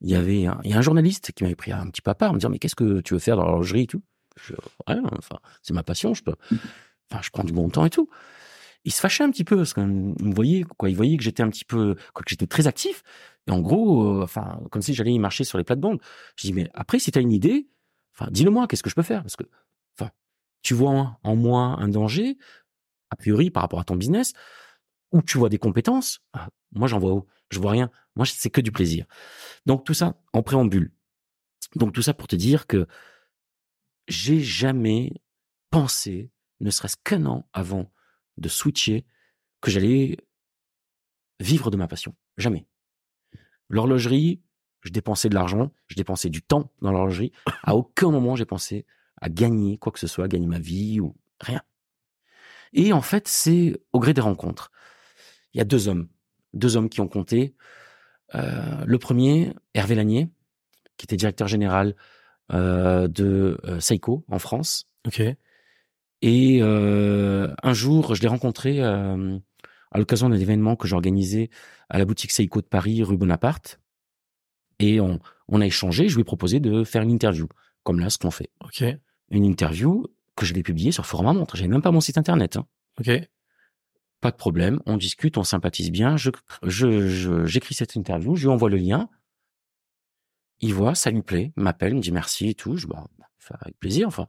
il y avait un, il y a un journaliste qui m'avait pris un petit peu à part, me dire mais qu'est-ce que tu veux faire dans l'horlogerie et tout? Je, rien, enfin c'est ma passion, je peux, enfin je prends du bon temps et tout. Il se fâchait un petit peu parce qu'il me voyait quoi, il voyait que j'étais un petit peu, quoi, que j'étais très actif. Et en gros, euh, enfin comme si j'allais y marcher sur les plates-bandes. Je dis mais après si tu as une idée, enfin dis-le moi, qu'est-ce que je peux faire? Parce que, enfin tu vois en, en moi un danger a priori par rapport à ton business ou tu vois des compétences. Ah, moi, j'en vois, je vois rien. Moi, c'est que du plaisir. Donc tout ça en préambule. Donc tout ça pour te dire que j'ai jamais pensé, ne serait-ce qu'un an avant de switcher, que j'allais vivre de ma passion. Jamais. L'horlogerie, je dépensais de l'argent, je dépensais du temps dans l'horlogerie. À aucun moment j'ai pensé à gagner quoi que ce soit, gagner ma vie ou rien. Et en fait, c'est au gré des rencontres. Il y a deux hommes, deux hommes qui ont compté. Euh, le premier, Hervé Lanier, qui était directeur général euh, de euh, Seiko en France. Ok. Et un jour, je l'ai rencontré à l'occasion d'un événement que j'organisais à la boutique Seiko de Paris, rue Bonaparte. Et on, on a échangé. Je lui ai proposé de faire une interview, comme là, ce qu'on fait. Ok. Une interview que je l'ai publiée sur Format Montre. J'avais même pas mon site internet. Hein. Ok. Pas de problème. On discute, on sympathise bien. Je, j'écris cette interview, je lui envoie le lien. Il voit, ça lui plaît, m'appelle, me dit merci et tout. Je bah, avec plaisir. Enfin,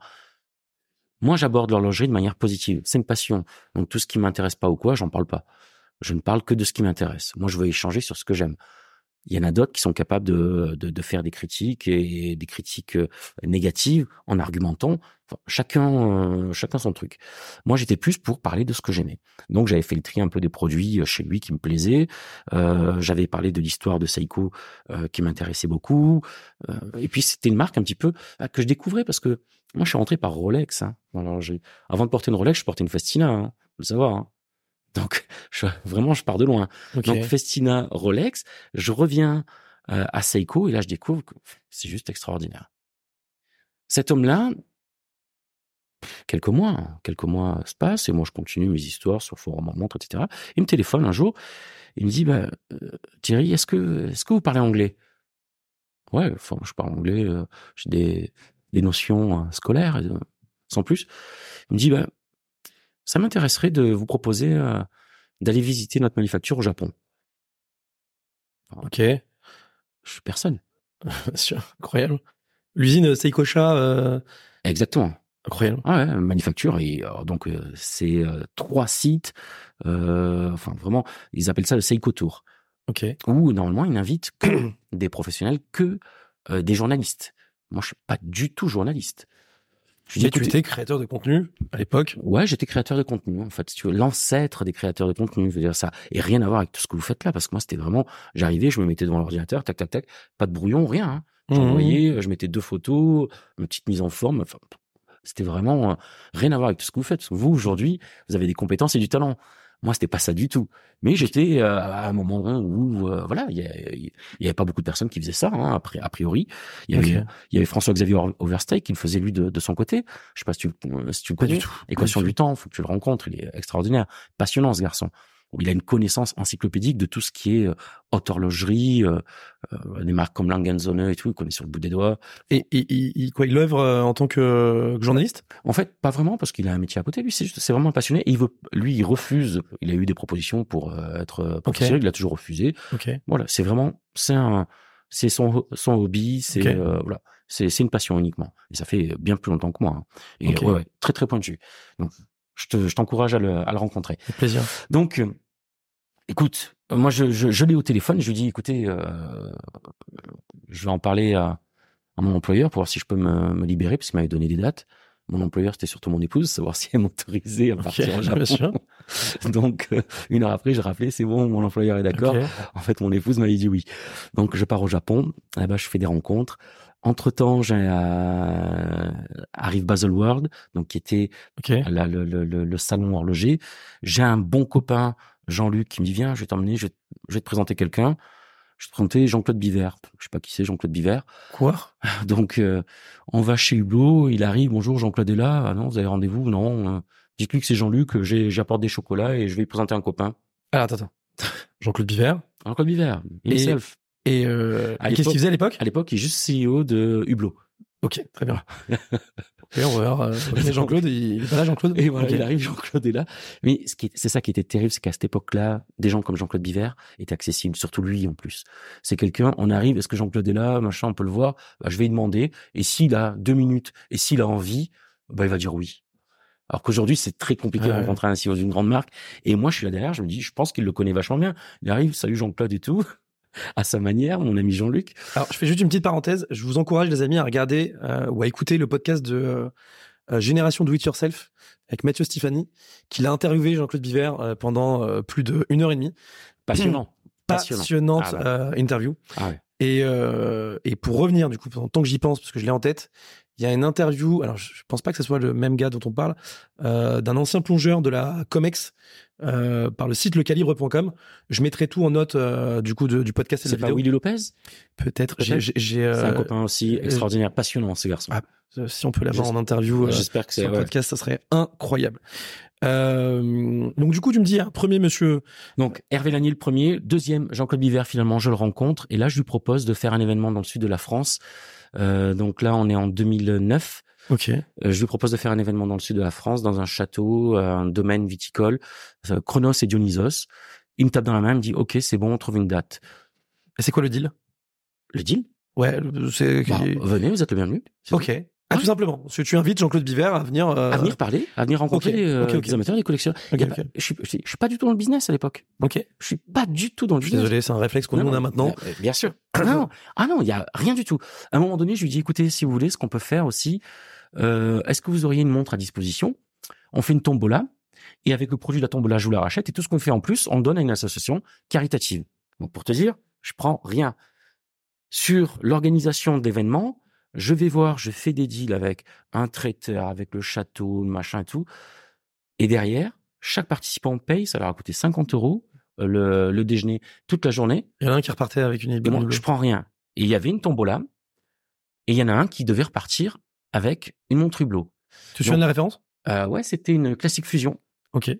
moi, j'aborde l'horlogerie de manière positive. C'est une passion. Donc tout ce qui m'intéresse pas ou quoi, j'en parle pas. Je ne parle que de ce qui m'intéresse. Moi, je veux échanger sur ce que j'aime. Il y en a d'autres qui sont capables de, de, de faire des critiques et des critiques euh, négatives en argumentant. Chacun, euh, chacun son truc. Moi, j'étais plus pour parler de ce que j'aimais. Donc, j'avais fait le tri un peu des produits euh, chez lui qui me plaisaient. Euh, j'avais parlé de l'histoire de Seiko euh, qui m'intéressait beaucoup. Et puis, c'était une marque un petit peu que je découvrais parce que moi, je suis rentré par Rolex. Hein, l'horlogerie. Avant de porter une Rolex, je portais une Festina. Hein, faut le savoir. Hein. Donc, je, vraiment, je pars de loin. Donc Festina, Rolex, je reviens euh, à Seiko et là je découvre que c'est juste extraordinaire. Cet homme-là, quelques mois, hein, quelques mois se passent et moi je continue mes histoires sur forum en montre, etc. Il me téléphone un jour, il me dit bah, euh, Thierry, est-ce que est-ce que vous parlez anglais? Ouais, enfin je parle anglais, euh, j'ai des des notions euh, scolaires, sans plus. Il me dit bah ça m'intéresserait de vous proposer euh, d'aller visiter notre manufacture au Japon. Ok. Je suis personne. Bien sûr. Incroyable. L'usine Seikosha, euh, Exactement. incroyable. Ah ouais, manufacture et euh, donc euh, c'est euh, trois sites. enfin vraiment, ils appellent ça le Seiko Tour. Ok. Où normalement ils n'invitent que des professionnels, que des journalistes. Moi, je suis pas du tout journaliste. Mais tu étais créateur de contenu à l'époque. Ouais, j'étais créateur de contenu, en fait, si tu veux, l'ancêtre des créateurs de contenu, je veux dire ça, et rien à voir avec tout ce que vous faites là, parce que moi, c'était vraiment, j'arrivais, je me mettais devant l'ordinateur, tac, tac, tac, pas de brouillon, rien, hein. J'envoyais, je mettais deux photos, une petite mise en forme, enfin, c'était vraiment euh, rien à voir avec tout ce que vous faites. Vous, aujourd'hui, vous avez des compétences et du talent. Moi, c'était pas ça du tout. Mais j'étais euh, à un moment où, euh, voilà, il y, y avait pas beaucoup de personnes qui faisaient ça, hein, a pri- a priori. Il y avait, y François-Xavier Over- Overstay qui le faisait lui de, de son côté. Je sais pas si tu, le- si tu le connais. du tout. Équation du du temps, faut que tu le rencontres. Il est extraordinaire, passionnant ce garçon. Il a une connaissance encyclopédique de tout ce qui est euh, haute horlogerie, euh, euh, des marques comme Langen Sonne et tout. Il connaît sur le bout des doigts. Et, et- il- il- quoi, il œuvre euh, en tant que, journaliste? En fait, pas vraiment parce qu'il a un métier à côté. Lui, c'est vraiment un passionné. Et il veut, lui, il refuse. Il a eu des propositions pour euh, être euh, professionnel. Il a toujours refusé. Ok. Voilà, c'est vraiment, c'est un, c'est son, son hobby. C'est euh, voilà, c'est, une passion uniquement. Et ça fait bien plus longtemps que moi. hein. Et Ok. ouais, ouais, très très pointu. Donc, je te, je t'encourage à le, à le rencontrer. Avec plaisir. Donc, euh, écoute, euh, moi, je, je, je l'ai au téléphone. Je lui dis, écoutez, euh, je vais en parler à, à mon employeur pour voir si je peux me, me libérer, parce qu'il m'avait donné des dates. Mon employeur, c'était surtout mon épouse, savoir si elle m'autorisait à partir au bien Japon. sûr. Donc, euh, une heure après, j'ai rappelé, c'est bon, mon employeur est d'accord. En fait, mon épouse m'avait dit oui. Donc, je pars au Japon. Là-bas, je fais des rencontres. Entre-temps, j'ai, euh, arrive Baselworld, donc qui était le, le, le, le salon horloger. J'ai un bon copain, Jean-Luc, qui me dit viens, je vais t'emmener, je, vais- je vais te présenter quelqu'un. Je vais te présenter Jean-Claude Biver. Je sais pas qui c'est, Jean-Claude Biver. Quoi? Donc, euh, on va chez Hublot. Il arrive. Bonjour, Jean-Claude est là. Ah non, vous avez rendez-vous? Non. euh, Dites-lui que c'est Jean-Luc. J'ai, j'apporte des chocolats et je vais lui présenter un copain. Alors, attends, attends. Jean-Claude Biver. Jean-Claude Biver. himself. Et euh, À qu'est-ce qu'il faisait à l'époque? À l'époque, il est juste CEO de Hublot. Ok, très bien. Et on va voir. euh, Jean-Claude, il est là, Jean-Claude? Et voilà, il arrive, Jean-Claude est là. Mais ce qui c'est ça qui était terrible, c'est qu'à cette époque-là, des gens comme Jean-Claude Biver étaient accessibles, surtout lui en plus. C'est quelqu'un, on arrive, est-ce que Jean-Claude est là, machin, on peut le voir, bah, je vais lui demander, et s'il a deux minutes, et s'il a envie, bah, il va dire oui. Alors qu'aujourd'hui, c'est très compliqué de rencontrer un CEO d'une grande marque. Et moi, je suis là derrière, je me dis, je pense qu'il le connaît vachement bien. Il arrive, salut Jean-Claude et tout, à sa manière, mon ami Jean-Luc. Alors, je fais juste une petite parenthèse. Je vous encourage, les amis, à regarder euh, ou à écouter le podcast de euh, euh, Génération Do It Yourself avec Mathieu Stéphanie, qu'il a interviewé Jean-Claude Biver euh, pendant euh, plus de une heure et demie. Passionnant. Passionnant. Passionnante Ah euh, interview. Ah ouais. Et, euh, et pour revenir, du coup, tant que j'y pense, parce que je l'ai en tête, il y a une interview, alors je je pense pas que ce soit le même gars dont on parle, euh, d'un ancien plongeur de la Comex euh, par le site lecalibre.com. Je mettrai tout en note euh, du coup de- du podcast et de C'est la vidéo. Willy Lopez? Peut-être. J'ai, C'est un euh, copain aussi extraordinaire, passionnant, ce garçon. Ah, euh, si on peut l'avoir en interview euh, J'espère que c'est, sur le ouais. podcast, ça serait incroyable. Euh, donc du coup, tu me dis, un premier monsieur. Donc Hervé Lanier le premier, deuxième Jean-Claude Biver finalement je le rencontre et là je lui propose de faire un événement dans le sud de la France. Euh, donc là on est en 2009. Ok. Euh, je lui propose de faire un événement dans le sud de la France dans un château, euh, un domaine viticole, Chronos et Dionysos. Il me tape dans la main, il me dit ok c'est bon on trouve une date. Et c'est quoi le deal? Le deal? Ouais, c'est. Bah, Venez vous êtes le bienvenu. Ok. tout. Ah, Ouais. tout simplement. Parce que tu invites Jean-Claude Biver à venir. euh, À venir parler, à venir rencontrer les, euh, ok, ok. des amateurs, des collectionneurs. Pas- je, suis, je suis- pas du tout dans le business à l'époque. Ok. Je suis pas du tout dans le Je suis business. désolé, c'est un réflexe qu'on a maintenant. euh, Bien sûr. Ah non, ah non, il y a rien du tout. À un moment donné, je lui dis écoutez, si vous voulez, ce qu'on peut faire aussi, euh, est-ce que vous auriez une montre à disposition? On fait une tombola et avec le produit de la tombola, je vous la rachète et tout ce qu'on fait en plus, on le donne à une association caritative. Donc pour te dire, je prends rien sur l'organisation d'événements. Je vais voir, je fais des deals avec un traiteur, avec le château, le machin et tout. Et derrière, chaque participant paye, ça leur a coûté 50 euros euh, le, le déjeuner toute la journée. Il y en a un qui repartait avec une Et idée. moi, je prends rien. Et il y avait une tombola. Et il y en a un qui devait repartir avec une montre Hublot. Tu te souviens de la référence? Euh, ouais, c'était une classique fusion. Ok.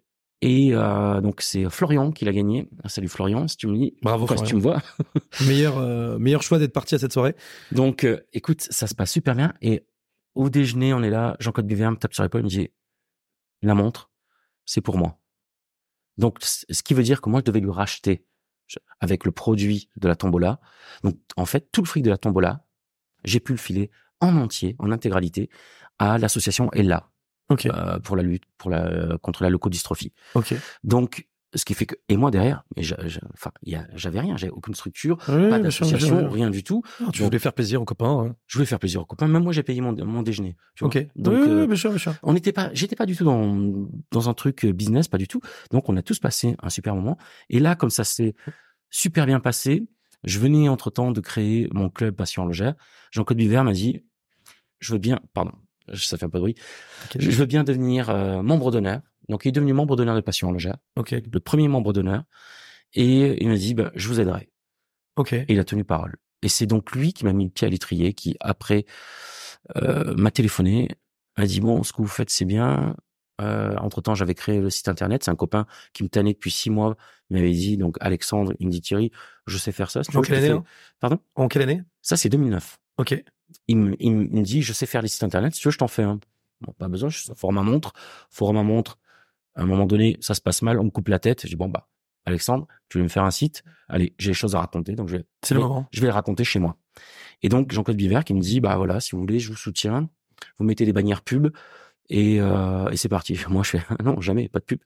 Et euh, donc c'est Florian qui l'a gagné. Salut Florian, si tu me dis, Bravo, si tu me vois. meilleur, euh, meilleur choix d'être parti à cette soirée. Donc euh, écoute, ça se passe super bien. Et au déjeuner, on est là. Jean-Claude Biver me tape sur l'épaule, il me dit, la montre, c'est pour moi. Donc ce qui veut dire que moi je devais lui racheter avec le produit de la tombola. Donc en fait, tout le fric de la tombola, j'ai pu le filer en entier, en intégralité, à l'association Ella Ok. euh, pour la lutte pour la contre la leucodystrophie. Ok. Donc ce qui fait que et moi derrière, enfin j'avais rien, j'avais aucune structure, Oui, pas d'association, rien du tout. Ah, Tu Donc, voulais faire plaisir aux copains. hein. je voulais faire plaisir aux copains. Même moi j'ai payé mon, mon déjeuner. tu vois. Ok. Donc oui, oui, euh, bien sûr, bien sûr. on n'était pas, j'étais pas du tout dans dans un truc euh, business, pas du tout. Donc on a tous passé un super moment. Et là, comme ça s'est super bien passé, je venais entre temps de créer mon club Passion Logère. Jean-Claude Biver m'a dit, je veux bien, pardon, ça fait un peu de bruit, je veux bien devenir euh, membre d'honneur. Donc il est devenu membre d'honneur de Passion Logère, le premier membre d'honneur. Et il m'a dit, bah, je vous aiderai. Ok. Et il a tenu parole. Et c'est donc lui qui m'a mis le pied à l'étrier, qui après euh, m'a téléphoné, m'a dit bon, ce que vous faites c'est bien. Euh, entre temps, j'avais créé le site internet. C'est un copain qui me tannait depuis six mois. Il m'avait dit donc Alexandre, il me dit Thierry, je sais faire ça. En quelle année Pardon? En quelle année? Ça c'est 2009. Ok. Il me, il me dit je sais faire les sites internet. Si tu veux, je t'en fais un. Bon, pas besoin. Je format montre. Format montre. À un moment donné, ça se passe mal. On me coupe la tête. Je dis bon bah Alexandre, tu veux me faire un site? Allez, j'ai des choses à raconter. Donc je vais C'est le moment. Je vais le raconter chez moi. Et donc Jean-Claude Biver qui me dit bah voilà, si vous voulez, je vous soutiens. Vous mettez des bannières pub et, euh, et c'est parti. Moi je fais non jamais pas de pub.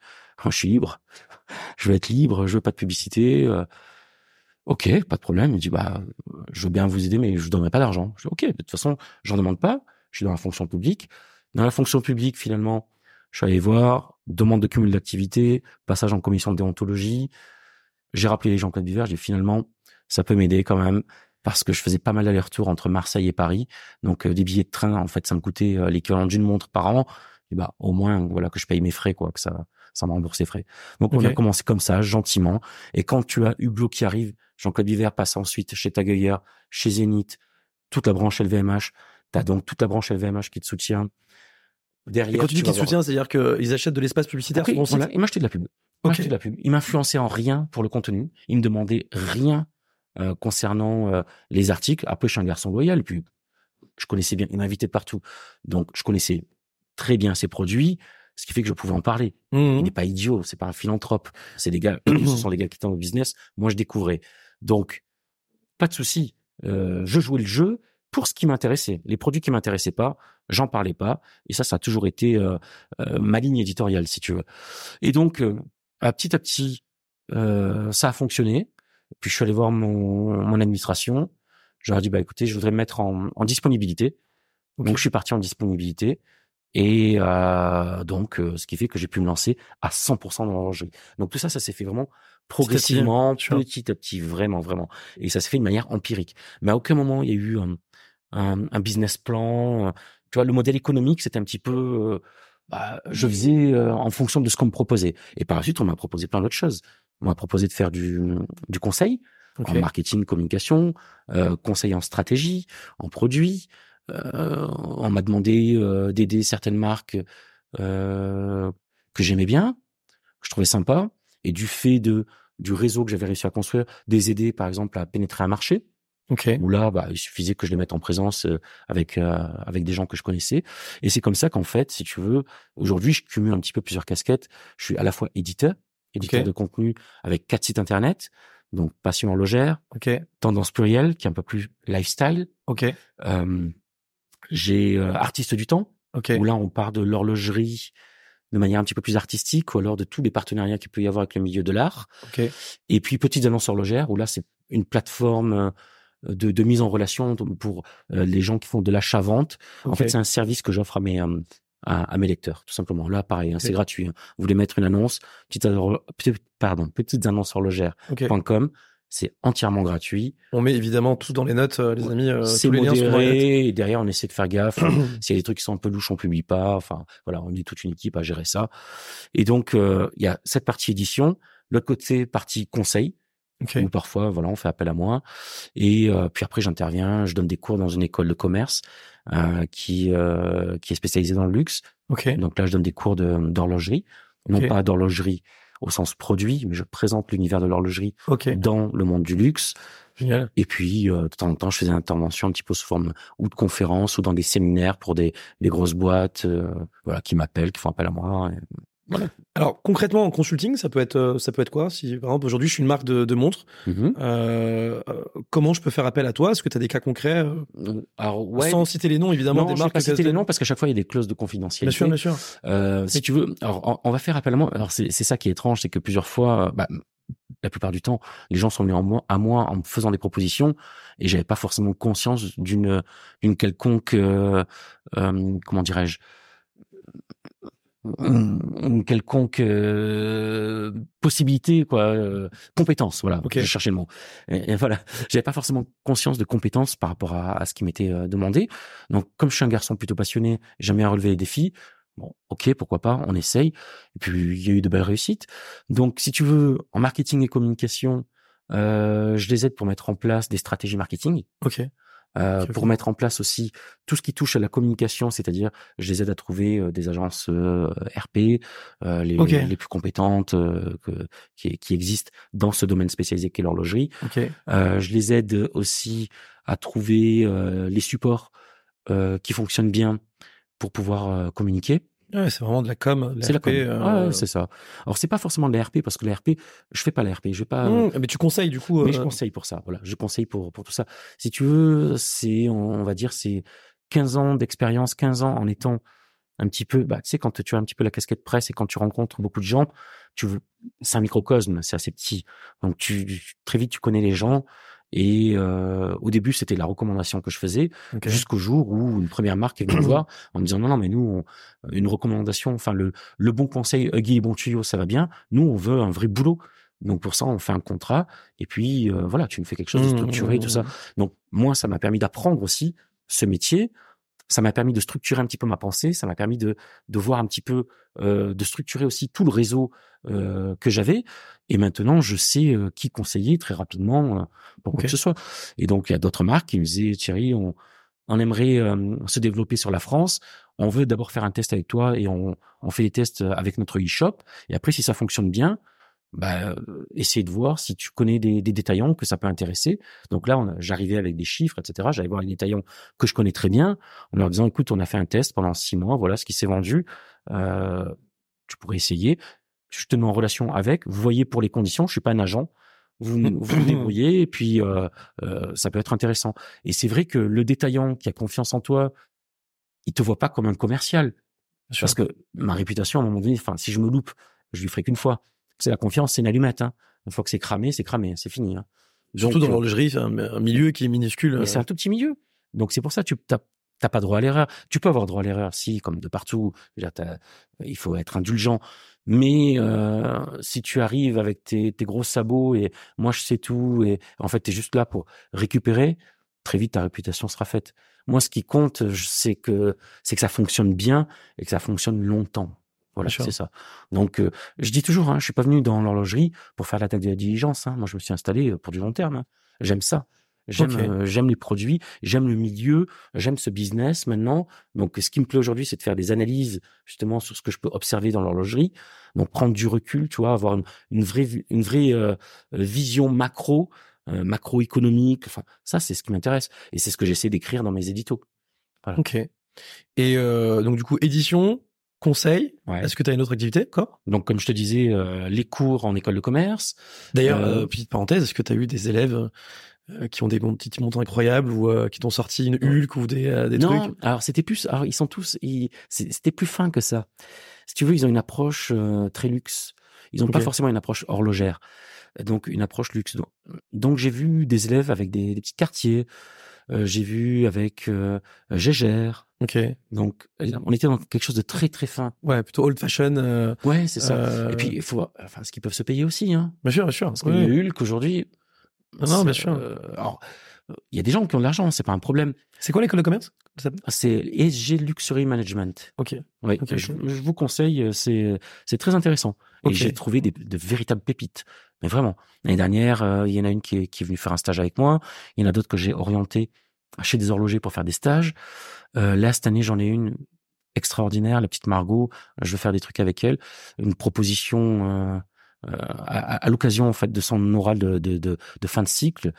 Moi, je suis libre. Je veux être libre. Je veux pas de publicité. euh. Ok, pas de problème. Il me dit bah je veux bien vous aider, mais je vous donnerai pas d'argent. Je dis ok, de toute façon j'en demande pas. Je suis dans la fonction publique. Dans la fonction publique finalement, je suis allé voir demande de cumul d'activité, passage en commission de déontologie. J'ai rappelé les Jean-Claude Biver. J'ai dit, finalement ça peut m'aider quand même parce que je faisais pas mal d'allers-retours entre Marseille et Paris. Donc euh, des billets de train, en fait, ça me coûtait euh, l'équivalent d'une montre par an. Et bah au moins voilà que je paye mes frais quoi, que ça ça me rembourse les frais. Donc on a commencé comme ça, gentiment. Et quand tu as Hublot qui arrive, Jean-Claude Biver passe ensuite chez Tagueilleur, chez Zénith, toute la branche LVMH. T'as donc toute la branche LVMH qui te soutient. Derrière, Et quand tu dis vas qu'ils voir- soutiennent, c'est-à-dire qu'ils achètent de l'espace publicitaire Après, sur ton site voilà, il m'achetait de la pub. Il Ok. m'achetait de la pub. Il m'influençait en rien pour le contenu. Il me demandait rien euh, concernant euh, les articles. Après, je suis un garçon loyal. Puis, je connaissais bien. Il m'invitait de partout. Donc, je connaissais très bien ses produits, ce qui fait que je pouvais en parler. Il Mhm. n'est pas idiot. C'est pas un philanthrope. C'est des gars. ce sont des gars qui étaient au business. Moi, je découvrais. Donc, pas de souci. Euh, je jouais le jeu pour ce qui m'intéressait. Les produits qui m'intéressaient pas, j'en parlais pas. Et ça, ça a toujours été euh, euh, ma ligne éditoriale, si tu veux. Et donc, euh, à petit à petit, euh, ça a fonctionné. Puis je suis allé voir mon, mon administration. Je leur ai dit, bah écoutez, je voudrais me mettre en, en disponibilité. Donc je suis parti en disponibilité. Et euh, donc, euh, ce qui fait que j'ai pu me lancer à 100% dans l'horlogerie. Donc tout ça, ça s'est fait vraiment progressivement, tu vois. petit à petit, vraiment, vraiment. Et ça s'est fait de manière empirique. Mais à aucun moment, il y a eu un, un, un business plan. euh, Tu vois, le modèle économique, c'était un petit peu... euh, bah, je faisais euh, en fonction de ce qu'on me proposait. Et par la suite, on m'a proposé plein d'autres choses. On m'a proposé de faire du, du conseil en marketing, communication, euh, conseil en stratégie, en produits. Euh, on m'a demandé euh, d'aider certaines marques euh, que j'aimais bien, que je trouvais sympa, et du fait de du réseau que j'avais réussi à construire, des aider par exemple à pénétrer un marché Ok. où là, bah, il suffisait que je les mette en présence euh, avec euh, avec des gens que je connaissais. Et c'est comme ça qu'en fait, si tu veux, aujourd'hui, je cumule un petit peu plusieurs casquettes. Je suis à la fois éditeur, éditeur de contenu avec quatre sites internet, donc Passion Horlogère, Ok. Tendance Plurielle, qui est un peu plus lifestyle. Euh, J'ai euh, Artiste du temps, Ok. où là, on part de l'horlogerie de manière un petit peu plus artistique, ou alors de tous les partenariats qu'il peut y avoir avec le milieu de l'art. Ok. Et puis Petites annonces horlogères, où là c'est une plateforme euh, de, de mise en relation pour euh, les gens qui font de l'achat-vente. En Ok. fait, c'est un service que j'offre à mes euh, à, à mes lecteurs, tout simplement. Là, pareil, hein, c'est gratuit. hein. Vous voulez mettre une annonce, petite, pardon, petites annonces horlogères.com, Ok. C'est entièrement gratuit. On met évidemment tout dans les notes, euh, les amis. euh, c'est modéré, et derrière on essaie de faire gaffe. S'il y a des trucs qui sont un peu louches, on publie pas. Enfin, voilà, on est toute une équipe à gérer ça. Et donc, euh, il y a cette partie édition, l'autre côté partie conseil, Ok. où parfois, voilà, on fait appel à moi. Et euh, puis après, j'interviens, je donne des cours dans une école de commerce euh, qui euh, qui est spécialisée dans le luxe. Ok. Donc là, je donne des cours de d'horlogerie, non pas d'horlogerie au sens produit, mais je présente l'univers de l'horlogerie Ok. dans le monde du luxe. Génial. Et puis, euh, de temps en temps, je faisais des interventions un petit peu sous forme ou de conférences ou dans des séminaires pour des, des grosses boîtes, euh, voilà, qui m'appellent, qui font appel à moi. Alors concrètement en consulting, ça peut être euh, ça peut être quoi Si par exemple aujourd'hui je suis une marque de, de montres, Mhm. euh, euh, comment je peux faire appel à toi? Est-ce que tu as des cas concrets Alors ouais. Sans citer les noms évidemment non, des je marques. pas citer les noms parce qu'à chaque fois il y a des clauses de Bien confidentialité. sûr, bien sûr. Euh, si tu veux, alors on, va faire appel à moi. Alors c'est ça qui est étrange, c'est que plusieurs fois, bah, la plupart du temps, les gens sont venus en moi, à moi en me faisant des propositions et j'avais pas forcément conscience d'une d'une quelconque euh, comment dirais-je une quelconque euh, possibilité quoi euh, compétence voilà Ok. je cherchais le mot. Et, et voilà j'avais pas forcément conscience de compétence par rapport à, à ce qui m'était euh, demandé. Donc comme je suis un garçon plutôt passionné j'aime bien relever les défis. Bon ok pourquoi pas on essaye. Et puis il y a eu de belles réussites. Donc si tu veux en marketing et communication euh, je les aide pour mettre en place des stratégies marketing. Ok. Euh, pour mettre en place aussi tout ce qui touche à la communication, c'est-à-dire je les aide à trouver euh, des agences euh, RP euh, les, les plus compétentes euh, que- qui, qui existent dans ce domaine spécialisé qu'est l'horlogerie. Ok. Euh, je les aide aussi à trouver euh, les supports euh, qui fonctionnent bien pour pouvoir communiquer. Ouais, c'est vraiment de la com. C'est la RP, com. euh, Ouais, c'est ça. Alors c'est pas forcément de l'RP parce que l'RP, je fais pas l'RP, je vais pas. Mmh, mais tu conseilles du coup. Mais euh, je conseille pour ça. Voilà, je conseille pour pour tout ça. Si tu veux, c'est on, on va dire c'est 15 ans d'expérience, 15 ans en étant un petit peu bah tu sais quand tu as un petit peu la casquette presse et quand tu rencontres beaucoup de gens, tu veux c'est un microcosme, c'est assez petit. Donc tu très vite tu connais les gens et euh, au début c'était la recommandation que je faisais jusqu'au jour où une première marque est venue me voir en me disant non non mais nous on- une recommandation enfin le le bon conseil Huggy et bon tuyau ça va bien. Nous on veut un vrai boulot. Donc pour ça on fait un contrat. Et puis euh, voilà tu me fais quelque chose de Mmh, structuré mmh, tout ça. donc moi ça m'a permis d'apprendre aussi ce métier ça m'a permis de structurer un petit peu ma pensée ça m'a permis de de voir un petit peu euh, de structurer aussi tout le réseau euh, que j'avais et maintenant je sais euh, qui conseiller très rapidement euh, pour quoi que ce soit et donc il y a d'autres marques qui me disaient Thierry on on aimerait euh, se développer sur la France. On veut d'abord faire un test avec toi et on, on fait des tests avec notre e-shop. Et après, si ça fonctionne bien, bah, euh, essayer de voir si tu connais des, des détaillants que ça peut intéresser. Donc là, j'arrivais avec des chiffres, etc. J'allais voir les détaillants que je connais très bien en leur disant, écoute, on a fait un test pendant six mois, voilà ce qui s'est vendu. Euh, tu pourrais essayer. Je te mets en relation avec. Vous voyez pour les conditions. Je suis pas un agent. Vous vous, débrouillez et puis euh, euh, ça peut être intéressant. Et c'est vrai que le détaillant qui a confiance en toi, il te voit pas comme un commercial. Parce que ma réputation, à un moment donné, enfin, si je me loupe, je lui ferai qu'une fois. C'est la confiance, c'est une allumette. Hein. Une fois que c'est cramé, c'est cramé, c'est fini. Hein. Surtout Donc, dans euh, l'horlogerie, c'est un, un milieu qui est minuscule. mais c'est un tout petit milieu. Donc c'est pour ça que tu t'as pas droit à l'erreur. Tu peux avoir droit à l'erreur, si, comme de partout. Dire, il faut être indulgent. Mais euh, si tu arrives avec tes, tes gros sabots et moi je sais tout et en fait tu es juste là pour récupérer, très vite ta réputation sera faite. Moi, ce qui compte, je- c'est que c'est que ça fonctionne bien et que ça fonctionne longtemps. Voilà, c'est ça. Donc, euh, je dis toujours, hein, je suis pas venu dans l'horlogerie pour faire l'attaque de la diligence. Hein. Moi, je me suis installé pour du long terme. hein. J'aime ça. J'aime, euh, j'aime les produits, j'aime le milieu, j'aime ce business maintenant. Donc, ce qui me plaît aujourd'hui, c'est de faire des analyses justement sur ce que je peux observer dans l'horlogerie. Donc, prendre du recul, tu vois, avoir une, une vraie, une vraie euh, euh, vision macro, euh, macroéconomique. Enfin, ça, c'est ce qui m'intéresse et c'est ce que j'essaie d'écrire dans mes éditos. Ok. Et euh, donc du coup, édition, conseil. Ouais. Est-ce que tu as une autre activité encore Donc, comme je te disais, euh, les cours en école de commerce. D'ailleurs, Euh, euh, petite parenthèse, est-ce que tu as eu des élèves euh, qui ont des bons petits montants incroyables ou euh, qui t'ont sorti une Hulk ou des, euh, des non, trucs? alors c'était plus, alors ils sont tous, c'était plus fin que ça. Si tu veux, ils ont une approche euh, très luxe. Ils n'ont pas forcément une approche horlogère, donc une approche luxe. Donc, donc j'ai vu des élèves avec des, des petits quartiers. Euh, j'ai vu avec euh, Gégère. Ok. Donc on était dans quelque chose de très très fin. Ouais, plutôt old fashion. euh, Ouais, c'est ça. euh, Et puis il faut, enfin, ce qu'ils peuvent se payer aussi, hein. Bien sûr, bien sûr. Parce que Ouais. le Hulk aujourd'hui. Non, non, bien sûr. euh, alors, euh, il y a des gens qui ont de l'argent, c'est pas un problème. C'est quoi l'école de commerce? C'est ESG Luxury Management. Ok. Oui, Ok, je, vous conseille, euh, c'est c'est très intéressant. Ok. Et j'ai trouvé des, de véritables pépites. Mais vraiment, l'année dernière, euh, il y en a une qui est, qui est venue faire un stage avec moi. Il y en a d'autres que j'ai orienté chez des horlogers pour faire des stages. Euh, là, cette année, j'en ai une extraordinaire, la petite Margot. Je vais faire des trucs avec elle. Une proposition euh, euh, à, à l'occasion en fait de son oral de, de, de, de fin de cycle.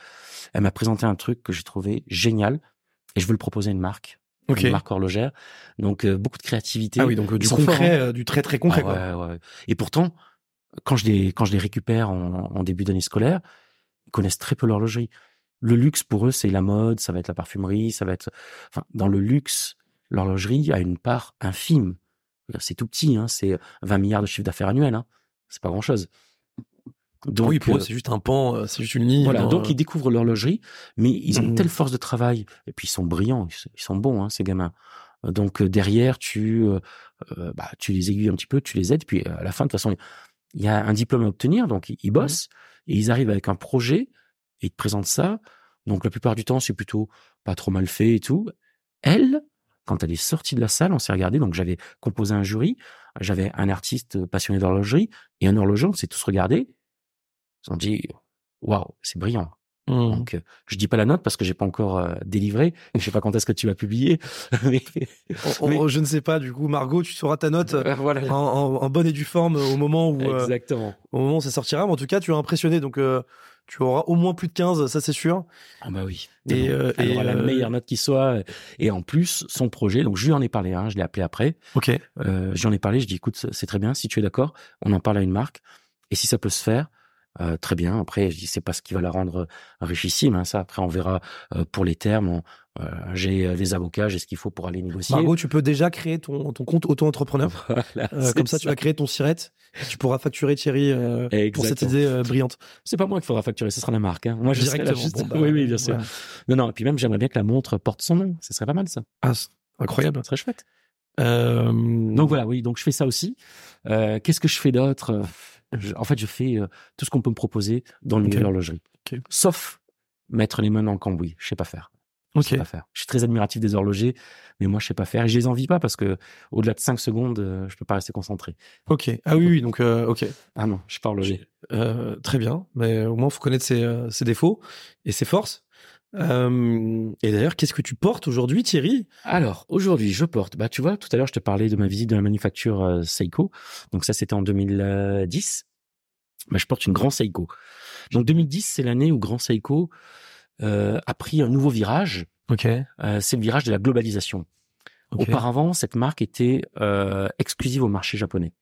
Elle m'a présenté un truc que j'ai trouvé génial et je veux le proposer à une marque. Ok. une marque horlogère. Donc euh, beaucoup de créativité. Ah oui, donc du concret, hein. du très très concret. Ah quoi. ouais, ouais. Et pourtant, quand je les quand je les récupère en, en début d'année scolaire, ils connaissent très peu l'horlogerie. Le luxe pour eux, c'est la mode, ça va être la parfumerie, ça va être. Enfin, dans le luxe, l'horlogerie a une part infime. C'est tout petit, hein, c'est 20 milliards de chiffre d'affaires annuel. Hein. C'est pas grand chose. Donc, oui, pour eux, euh, c'est juste un pan, euh, c'est juste une ligne. voilà, dans- donc ils découvrent l'horlogerie, mais ils ont une telle force de travail, et puis ils sont brillants, ils sont- bons, hein, ces gamins. Euh, Donc euh, derrière, tu, euh, euh, bah, tu les aiguilles un petit peu, tu les aides, puis euh, à la fin, de toute façon, il y a un diplôme à obtenir, donc ils- ils bossent, et ils arrivent avec un projet, et ils te présentent ça. Donc la plupart du temps, c'est plutôt pas trop mal fait et tout. Elle, quand elle est sortie de la salle, on s'est regardé, donc j'avais composé un jury, j'avais un artiste passionné d'horlogerie, et un horloger, on s'est tous regardés, ils ont dit, waouh, c'est brillant. Mhm. Donc, euh, je dis pas la note parce que j'ai pas encore euh, délivré. Je sais pas quand est-ce que tu vas publier. mais, On- mais- on- je ne sais pas, du coup, Margot, tu sauras ta note euh, Euh, voilà. en, en- en bonne et due forme au moment où, euh, Exactement. au moment où ça sortira. Mais en tout cas, tu as impressionné, donc euh, tu auras au moins plus de 15, ça c'est sûr. Ah bah oui. Et, euh, elle et, aura la euh, meilleure note qui soit. Et en plus, son projet. Donc, je lui en ai parlé. Hein, je l'ai appelé après. Ok. Euh, J'en ai parlé. Je dis, écoute, c'est très bien. Si tu es d'accord, on en parle à une marque. Et si ça peut se faire, euh, très bien. Après, je dis, c'est pas ce qui va la rendre richissime. Hein, ça, après, on verra euh, pour les termes. On- euh, j'ai euh, les avocats, j'ai ce qu'il faut pour aller négocier. Margot, tu peux déjà créer ton, ton compte auto-entrepreneur. Voilà, Euh, comme ça, tu vas créer ton sirette. Tu pourras facturer Thierry euh, pour cette idée euh, brillante. C'est pas moi qu'il faudra facturer, ce sera la marque. Hein. Moi, je Directement. Bon, bah, oui, oui, bien sûr. voilà. Non, non. Et puis même, j'aimerais bien que la montre porte son nom. Ce serait pas mal, ça. Ah, c'est incroyable. Ce serait chouette. Euh, Donc voilà, oui. Donc je fais ça aussi. Euh, Qu'est-ce que je fais d'autre? Je- En fait, je fais euh, tout ce qu'on peut me proposer dans le milieu de l'horlogerie, sauf mettre les mains dans le cambouis. Je sais pas faire. Je Ok. sais pas faire. Je suis très admiratif des horlogers, mais moi je sais pas faire. Et je les envie pas parce que au-delà de 5 secondes, euh, je peux pas rester concentré. Ok. Ah oui, oui. Donc, euh, ok. Ah non, je suis pas horloger. Euh, très bien. Mais au moins, faut connaître ses, ses défauts et ses forces. Euh, et d'ailleurs, qu'est-ce que tu portes aujourd'hui, Thierry? Alors, aujourd'hui, je porte, bah, tu vois, tout à l'heure, je te parlais de ma visite de la manufacture euh, Seiko. Donc ça, c'était en 2010. Bah, je porte une Grand Seiko. Donc 2010, c'est l'année où Grand Seiko euh, a pris un nouveau virage. Ok. Euh, c'est le virage de la globalisation. Ok. Auparavant, cette marque était euh, exclusive au marché japonais.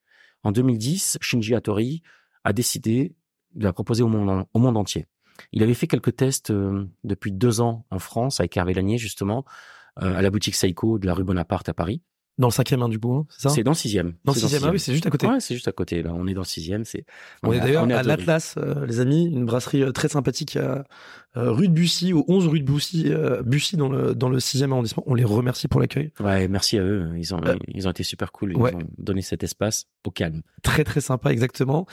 En 2010, Shinji Hattori a décidé de la proposer au monde, au monde entier. Il avait fait quelques tests euh, depuis deux ans en France avec Hervé Lanier, justement, euh, à la boutique Seiko de la rue Bonaparte à Paris. Dans le cinquième, hein, du coup, hein, c'est ça? C'est dans le sixième. Dans le sixième, ah oui, c'est juste à côté. Ouais, c'est juste à côté. Là, on est dans le sixième. C'est. On, est à- d'ailleurs on est à Hattori. l'Atlas, euh, les amis, une brasserie euh, très sympathique à euh, rue de Bussy, au 11 rue de Bussy, euh, Bussy dans le dans le 6e arrondissement. On les remercie pour l'accueil. Ouais, merci à eux. Ils ont, Euh, ils ont été super cool. Ils ouais. ont donné cet espace au calme. Très très sympa, exactement.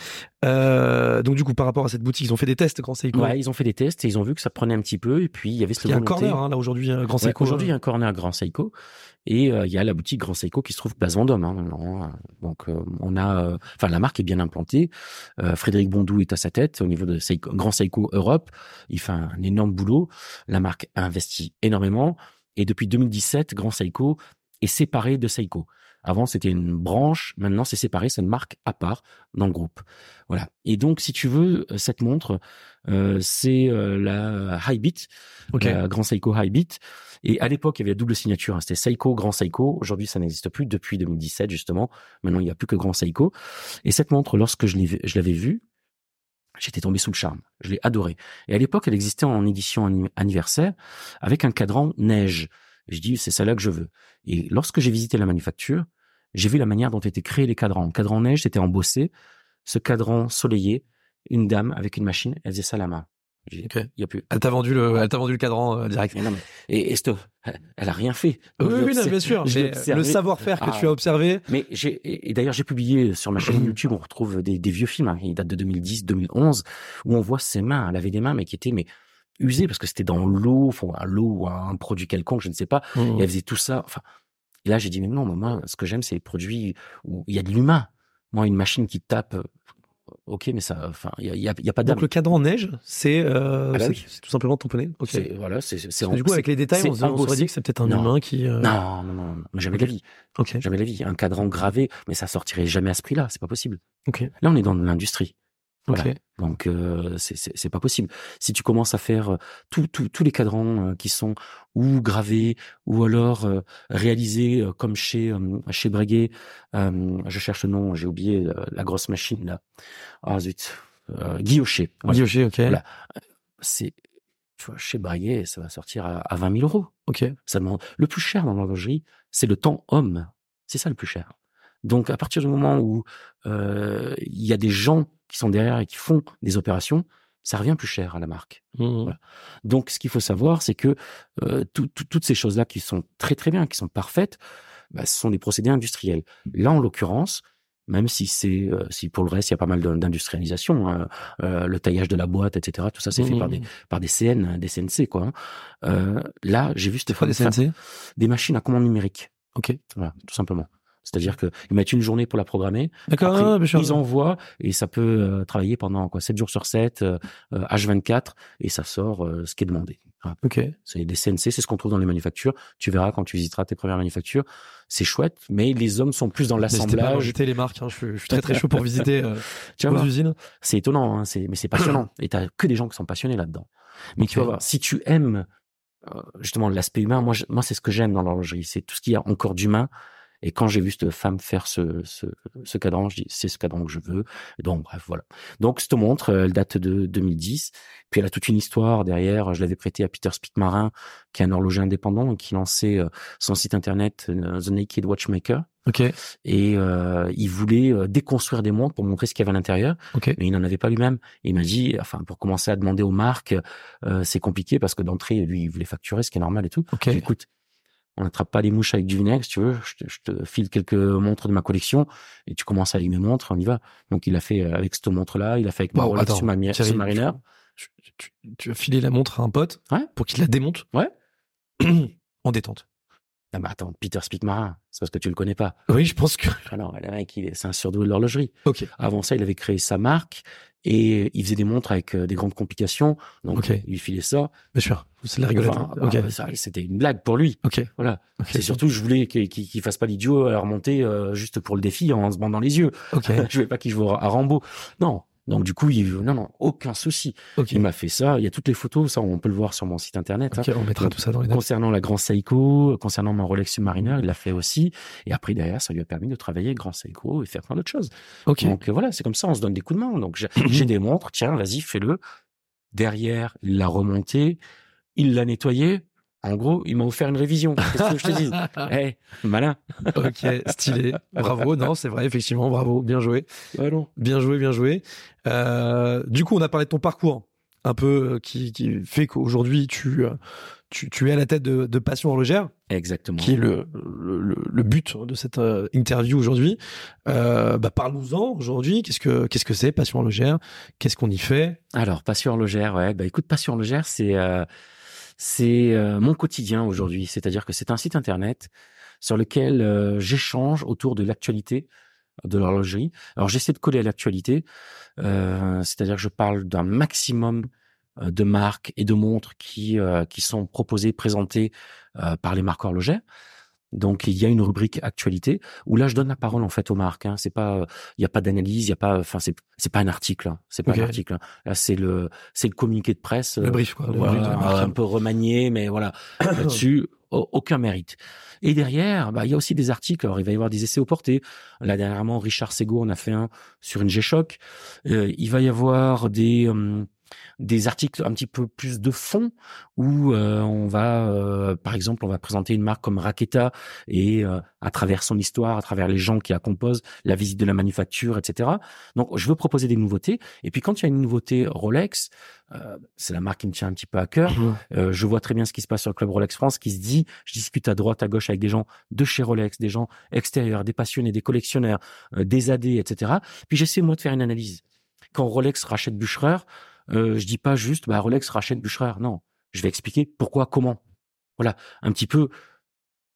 Euh, donc du coup, par rapport à cette boutique, ils ont fait des tests quand Seiko. Ouais, ils ont fait des tests et ils ont vu que ça prenait un petit peu. Et puis il y avait cette Il y a un corner hein, là aujourd'hui, euh, Grand Ouais, Seiko. Aujourd'hui, il y a un corner Grand Seiko et euh, il y a la boutique Grand Seiko qui se trouve place Vendôme. Hein, hein. Donc euh, on a, euh, enfin la marque est bien implantée. Euh, Frédéric Bondou est à sa tête au niveau de Grand Seiko Europe. Il fait un énorme boulot. La marque a investi énormément et depuis 2017, Grand Seiko est séparé de Seiko. Avant, c'était une branche. Maintenant, c'est séparé. C'est une marque à part dans le groupe. Voilà. Et donc, si tu veux, cette montre, c'est euh, la Highbit, Ok. la Grand Seiko Highbit. Et à l'époque, il y avait la double signature. hein. C'était Seiko, Grand Seiko. Aujourd'hui, ça n'existe plus depuis 2017, justement. Maintenant, il n'y a plus que Grand Seiko. Et cette montre, lorsque je l'avais vue, j'étais tombé sous le charme. Je l'ai adorée. Et à l'époque, elle existait en édition anni- anniversaire avec un cadran neige. Je dis, c'est celle-là que je veux. Et lorsque j'ai visité la manufacture, j'ai vu la manière dont étaient créés les cadrans. Le cadran neige, c'était embossé. Ce cadran soleillé, une dame avec une machine, elle faisait ça à la main. J'ai dit, Ok. Il y a plus. Elle t'a vendu le, elle t'a vendu le cadran euh, direct. Mais non, mais- et, et elle a rien fait. Oui, oui, non, bien sûr. mais le savoir-faire que Ah. tu as observé. Mais j'ai et et d'ailleurs j'ai publié sur ma chaîne YouTube, on retrouve des, des vieux films, hein, ils datent de 2010, 2011, où on voit ses mains. Elle avait des mains mais qui étaient mais usées parce que c'était dans l'eau, à l'eau ou un produit quelconque, je ne sais pas. Et elle faisait tout ça. Enfin, et là j'ai dit mais non, moi ce que j'aime c'est les produits où il y a de l'humain. Moi une machine qui tape, ok mais ça, enfin il y y y a pas Donc d'âme. le cadran neige, c'est euh, Ah bah oui. tout simplement tamponné. Ok. C'est voilà, c'est du coup, avec les détails, on, se- on se dit que c'est peut-être un Non. humain qui. euh, non, non, non, non, mais jamais de la vie, Ok. jamais de la vie. Un cadran gravé, mais ça sortirait jamais à ce prix-là, c'est pas possible. Ok. Là, on est dans l'industrie. Donc euh, c'est- pas possible. Si tu commences à faire euh, tout- tout- tous les cadrans euh, qui sont ou gravés ou alors euh, réalisés comme chez chez Breguet, je cherche le nom, j'ai oublié la grosse machine là. Ah zut, euh, Guillocher. Voilà. Ok. Voilà. C'est tu vois chez Breguet, ça va sortir à, à 20 000 euros. Ok. Ça demande le plus cher dans l'horlogerie, c'est le temps homme. C'est ça le plus cher. Donc à partir du moment où euh, il y a des gens qui sont derrière et qui font des opérations, ça revient plus cher à la marque. Voilà. Donc ce qu'il faut savoir, c'est que euh, tout- tout- toutes ces choses-là qui sont très très bien, qui sont parfaites, bah, ce sont des procédés industriels. Là, en l'occurrence, même si c'est euh, si pour le reste il y a pas mal d'in- d'industrialisation, hein, euh, le taillage de la boîte, etc. Tout ça c'est fait par des Mhm. par des CN, des CNC quoi. hein. Euh, là, j'ai vu cette Pas des CNC des machines à commande numérique. Ok. Voilà, tout simplement. C'est-à-dire que ils mettent une journée pour la programmer, D'accord, ah, ils envoient et ça peut euh, travailler pendant quoi 7 jours sur 7, euh, euh, H24 et ça sort euh, ce qui est demandé. Ok. C'est des CNC, c'est ce qu'on trouve dans les manufactures. Tu verras quand tu visiteras tes premières manufactures, c'est chouette, mais les hommes sont plus dans l'assemblage. inviter les marques. hein, Je suis, je suis très très chaud pour visiter Tu voir, usines. c'est étonnant, hein, c'est mais c'est passionnant. et t'as que des gens qui sont passionnés là-dedans. Mais tu vas voir, si tu aimes justement l'aspect humain, moi, je- moi c'est ce que j'aime dans l'horlogerie, c'est tout ce qu'il y a encore d'humain. Et quand j'ai vu cette femme faire ce, ce, ce cadran, je dis c'est ce cadran que je veux. Donc bref, voilà. Donc cette montre, elle date de 2010. Puis elle a toute une histoire derrière. Je l'avais prêtée à Peter Spittmarin, qui est un horloger indépendant et qui lançait euh, son site internet euh, The Naked Watchmaker. Ok. Et euh, il voulait euh, déconstruire des montres pour montrer ce qu'il y avait à l'intérieur Ok. mais il n'en avait pas lui-même. Il m'a dit, enfin, pour commencer à demander aux marques, euh, c'est compliqué parce que d'entrée, lui, il voulait facturer, ce qui est normal et tout. Ok. J'ai dit, écoute, on n'attrape pas les mouches avec du vinaigre, si tu veux. Je te, je te file quelques montres de ma collection et tu commences à lire mes montres, on y va. Donc, il a fait euh, avec cette montre-là, il a fait avec ma Bon, Rolex Submariner-. Tu, tu, tu as filé la montre à un pote Ouais. pour qu'il la démonte. Ouais. en détente. Ah bah attends, Peter Spittmarin, c'est parce que tu le connais pas. Oui, je pense que. Alors, le mec, il est- c'est un surdoué de l'horlogerie. Ok. Avant ça, il avait créé sa marque et il faisait des montres avec euh, des grandes complications. Donc, Ok. il lui filait ça. Bien sûr. C'est la rigolade. Enfin, ok. ah, ça, C'était une blague pour lui. Ok. Voilà. C'est surtout, je voulais qu'il qu'il fasse pas l'idiot à remonter euh, juste pour le défi en se bandant les yeux. Ok. je vais pas qu'il joue à Rambo. Non. Donc du coup, il non non, aucun souci. Il m'a fait ça. Il y a toutes les photos, ça on peut le voir sur mon site internet. hein. On mettra Donc, tout ça dans les. Concernant la Grand Seiko, concernant mon Rolex Submariner, il l'a fait aussi. Et après derrière, ça lui a permis de travailler Grand Seiko et faire plein d'autres choses. Donc euh, voilà, c'est comme ça, on se donne des coups de main. Donc j'ai des montres, tiens, vas-y, fais-le. Derrière, il l'a remonté, il l'a nettoyé. En gros, il m'a offert une révision. Qu'est-ce que je te dis Eh, malin. ok, stylé. Bravo. Non, c'est vrai, effectivement. Bravo. Bien joué. Allons. Bien joué, bien joué. Euh, du coup, on a parlé de ton parcours, un peu euh, qui, qui fait qu'aujourd'hui tu, euh, tu tu es à la tête de, de Passion horlogère, Exactement. qui est le le, le- le but de cette interview aujourd'hui. Euh, bah, parle-nous-en aujourd'hui. Qu'est-ce que qu'est-ce que c'est Passion horlogère? Qu'est-ce qu'on y fait? Alors, Passion horlogère, ouais. Bah écoute, Passion horlogère, c'est euh, c'est euh, mon quotidien aujourd'hui. C'est-à-dire que c'est un site internet sur lequel euh, j'échange autour de l'actualité de l'horlogerie. Alors, j'essaie de coller à l'actualité, euh, c'est-à-dire que je parle d'un maximum de marques et de montres qui qui sont proposées, présentées par les marques horlogères. Donc il y a une rubrique actualité où là je donne la parole en fait aux marques. Hein. C'est pas, il y a pas d'analyse, il y a pas, enfin c'est c'est pas un article, hein. c'est pas un article. hein. Là c'est le c'est le communiqué de presse, Le euh, brief, quoi. Le voilà, brief la marque. un peu remanié, mais voilà là-dessus au- aucun mérite. Et derrière, bah il y a aussi des articles. Alors il va y avoir des essais au porté. Là dernièrement Richard Sego on a fait un sur une G-Shock. Euh, il va y avoir des hum, des articles un petit peu plus de fond où euh, on va, euh, par exemple, on va présenter une marque comme Raketa et euh, à travers son histoire, à travers les gens qui la composent, la visite de la manufacture, etc. Donc, je veux proposer des nouveautés. Et puis, quand il y a une nouveauté Rolex, euh, c'est la marque qui me tient un petit peu à cœur. Euh, je vois très bien ce qui se passe sur le club Rolex France, qui se dit, je discute à droite, à gauche avec des gens de chez Rolex, des gens extérieurs, des passionnés, des collectionneurs, euh, des AD, etc. Puis j'essaie moi de faire une analyse. Quand Rolex rachète Bucherer, euh, je dis pas juste, bah Rolex rachète Bucherer. Non, je vais expliquer pourquoi, comment. Voilà, un petit peu.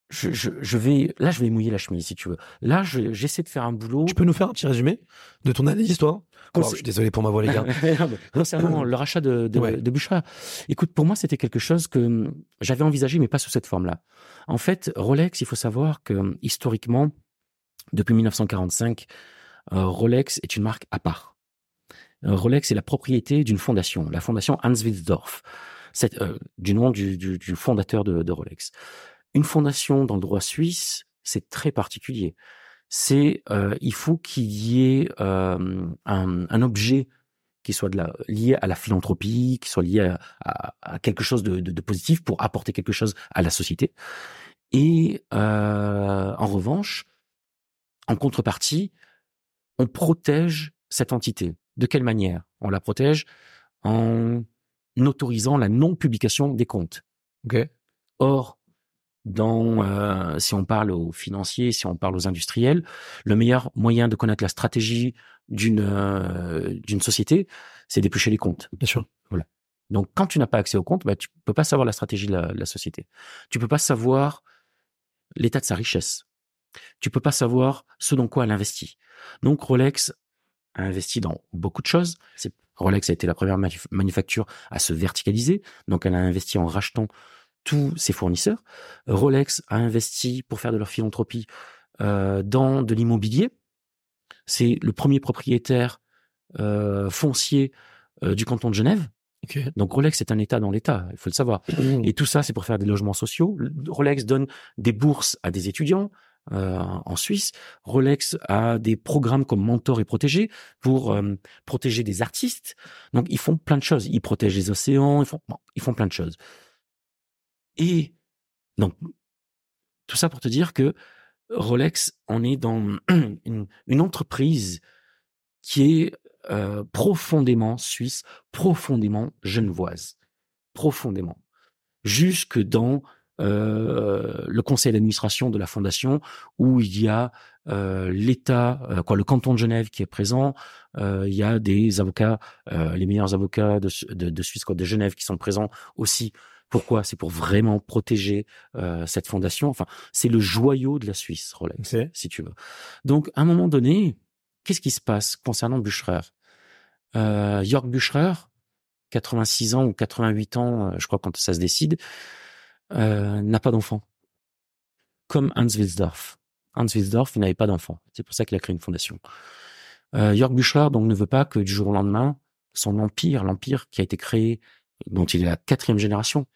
Je, je, je vais là, je vais mouiller la chemise si tu veux. Là, je- j'essaie de faire un boulot. Tu peux nous faire un petit résumé de ton analyse, toi? Oh, Je suis désolé pour ma voix, les gars. Concernant le rachat de, de, Ouais. de Bucherer, écoute, pour moi, c'était quelque chose que hum, j'avais envisagé, mais pas sous cette forme-là. En fait, Rolex, il faut savoir que hum, historiquement, depuis 1945, euh, Rolex est une marque à part. Rolex est la propriété d'une fondation, la fondation Hans Wilsdorf, euh, du nom du, fondateur de, Rolex. Une fondation dans le droit suisse, c'est très particulier. C'est euh, il faut qu'il y ait euh, un, objet qui soit lié à la philanthropie, qui soit lié à, quelque chose de, positif pour apporter quelque chose à la société. Et en revanche, en contrepartie, on protège cette entité. De quelle manière On la protège? En autorisant la non-publication des comptes. Okay. Or, dans, euh, si on parle aux financiers, si on parle aux industriels, le meilleur moyen de connaître la stratégie d'une euh, d'une société, c'est d'éplucher les comptes. Bien sûr. Voilà. Donc, quand tu n'as pas accès aux comptes, bah, tu peux pas savoir la stratégie de la, de la société. Tu peux pas savoir l'état de sa richesse. Tu peux pas savoir ce dans quoi elle investit. Donc, Rolex a investi dans beaucoup de choses. Rolex a été la première manuf manufacture à se verticaliser. Donc, elle a investi en rachetant tous ses fournisseurs. Rolex a investi pour faire de leur philanthropie euh, dans de l'immobilier. C'est le premier propriétaire euh, foncier euh, du canton de Genève. Okay. Donc Rolex est un État dans l'État, il faut le savoir. Mmh. Et tout ça, c'est pour faire des logements sociaux. Rolex donne des bourses à des étudiants euh, en Suisse. Rolex a des programmes comme Mentor et Protégé pour euh, protéger des artistes. Donc ils font plein de choses. Ils protègent les océans, ils font, ils font plein de choses. Et donc, tout ça pour te dire que Rolex, on est dans une, une entreprise qui est euh, profondément suisse, profondément genevoise, profondément, jusque dans euh, le conseil d'administration de la fondation où il y a euh, l'État, euh, quoi, le canton de Genève qui est présent. Euh, il y a des avocats, euh, les meilleurs avocats de, de, de Suisse, quoi, de Genève, qui sont présents aussi pourquoi? C'est pour vraiment protéger euh, cette fondation. Enfin, c'est le joyau de la Suisse, Rolex, okay. si tu veux. Donc, à un moment donné, qu'est-ce qui se passe concernant Bucherer? Euh, York Bucherer, 86 ans ou 88 ans, je crois quand ça se décide, euh, n'a pas d'enfant. Comme Hans Wilsdorf. Hans Wilsdorf n'avait pas d'enfant. C'est pour ça qu'il a créé une fondation. Euh, York Bucherer donc ne veut pas que du jour au lendemain, son empire, l'empire qui a été créé, dont il est la quatrième génération,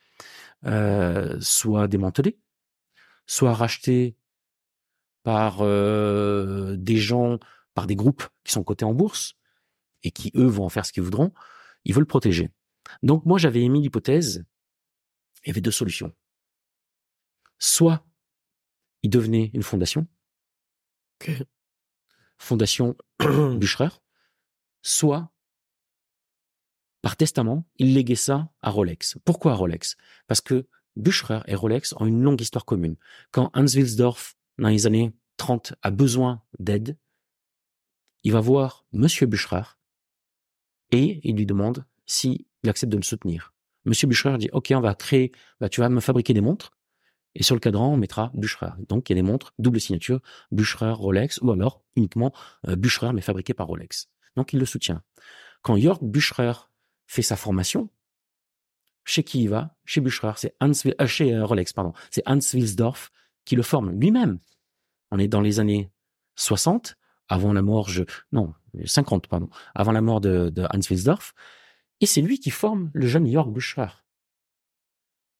euh, soit démantelé, soit racheté par euh, des gens, par des groupes qui sont cotés en bourse et qui eux vont en faire ce qu'ils voudront. Ils veulent protéger. Donc moi j'avais émis l'hypothèse. Il y avait deux solutions. Soit il devenait une fondation, okay. fondation Bucherer, soit par testament, il léguait ça à Rolex. Pourquoi à Rolex? Parce que Bucherer et Rolex ont une longue histoire commune. Quand Hans Wilsdorf, dans les années 30, a besoin d'aide, il va voir Monsieur Bucherer et il lui demande s'il accepte de le soutenir. Monsieur Bucherer dit, OK, on va créer, bah, tu vas me fabriquer des montres, et sur le cadran, on mettra Bucherer. Donc, il y a des montres, double signature, Bucherer, Rolex, ou alors uniquement euh, mais fabriqué par Rolex. Donc, il le soutient. Quand York Bucherer fait sa formation, chez qui il va? Chez Bucherer, c'est Hans, euh, chez euh, Rolex, pardon. C'est Hans Wilsdorf qui le forme lui-même. On est dans les années 60, avant la mort, je, non, 50, pardon, avant la mort de, de Hans Wilsdorf. Et c'est lui qui forme le jeune York Bucherer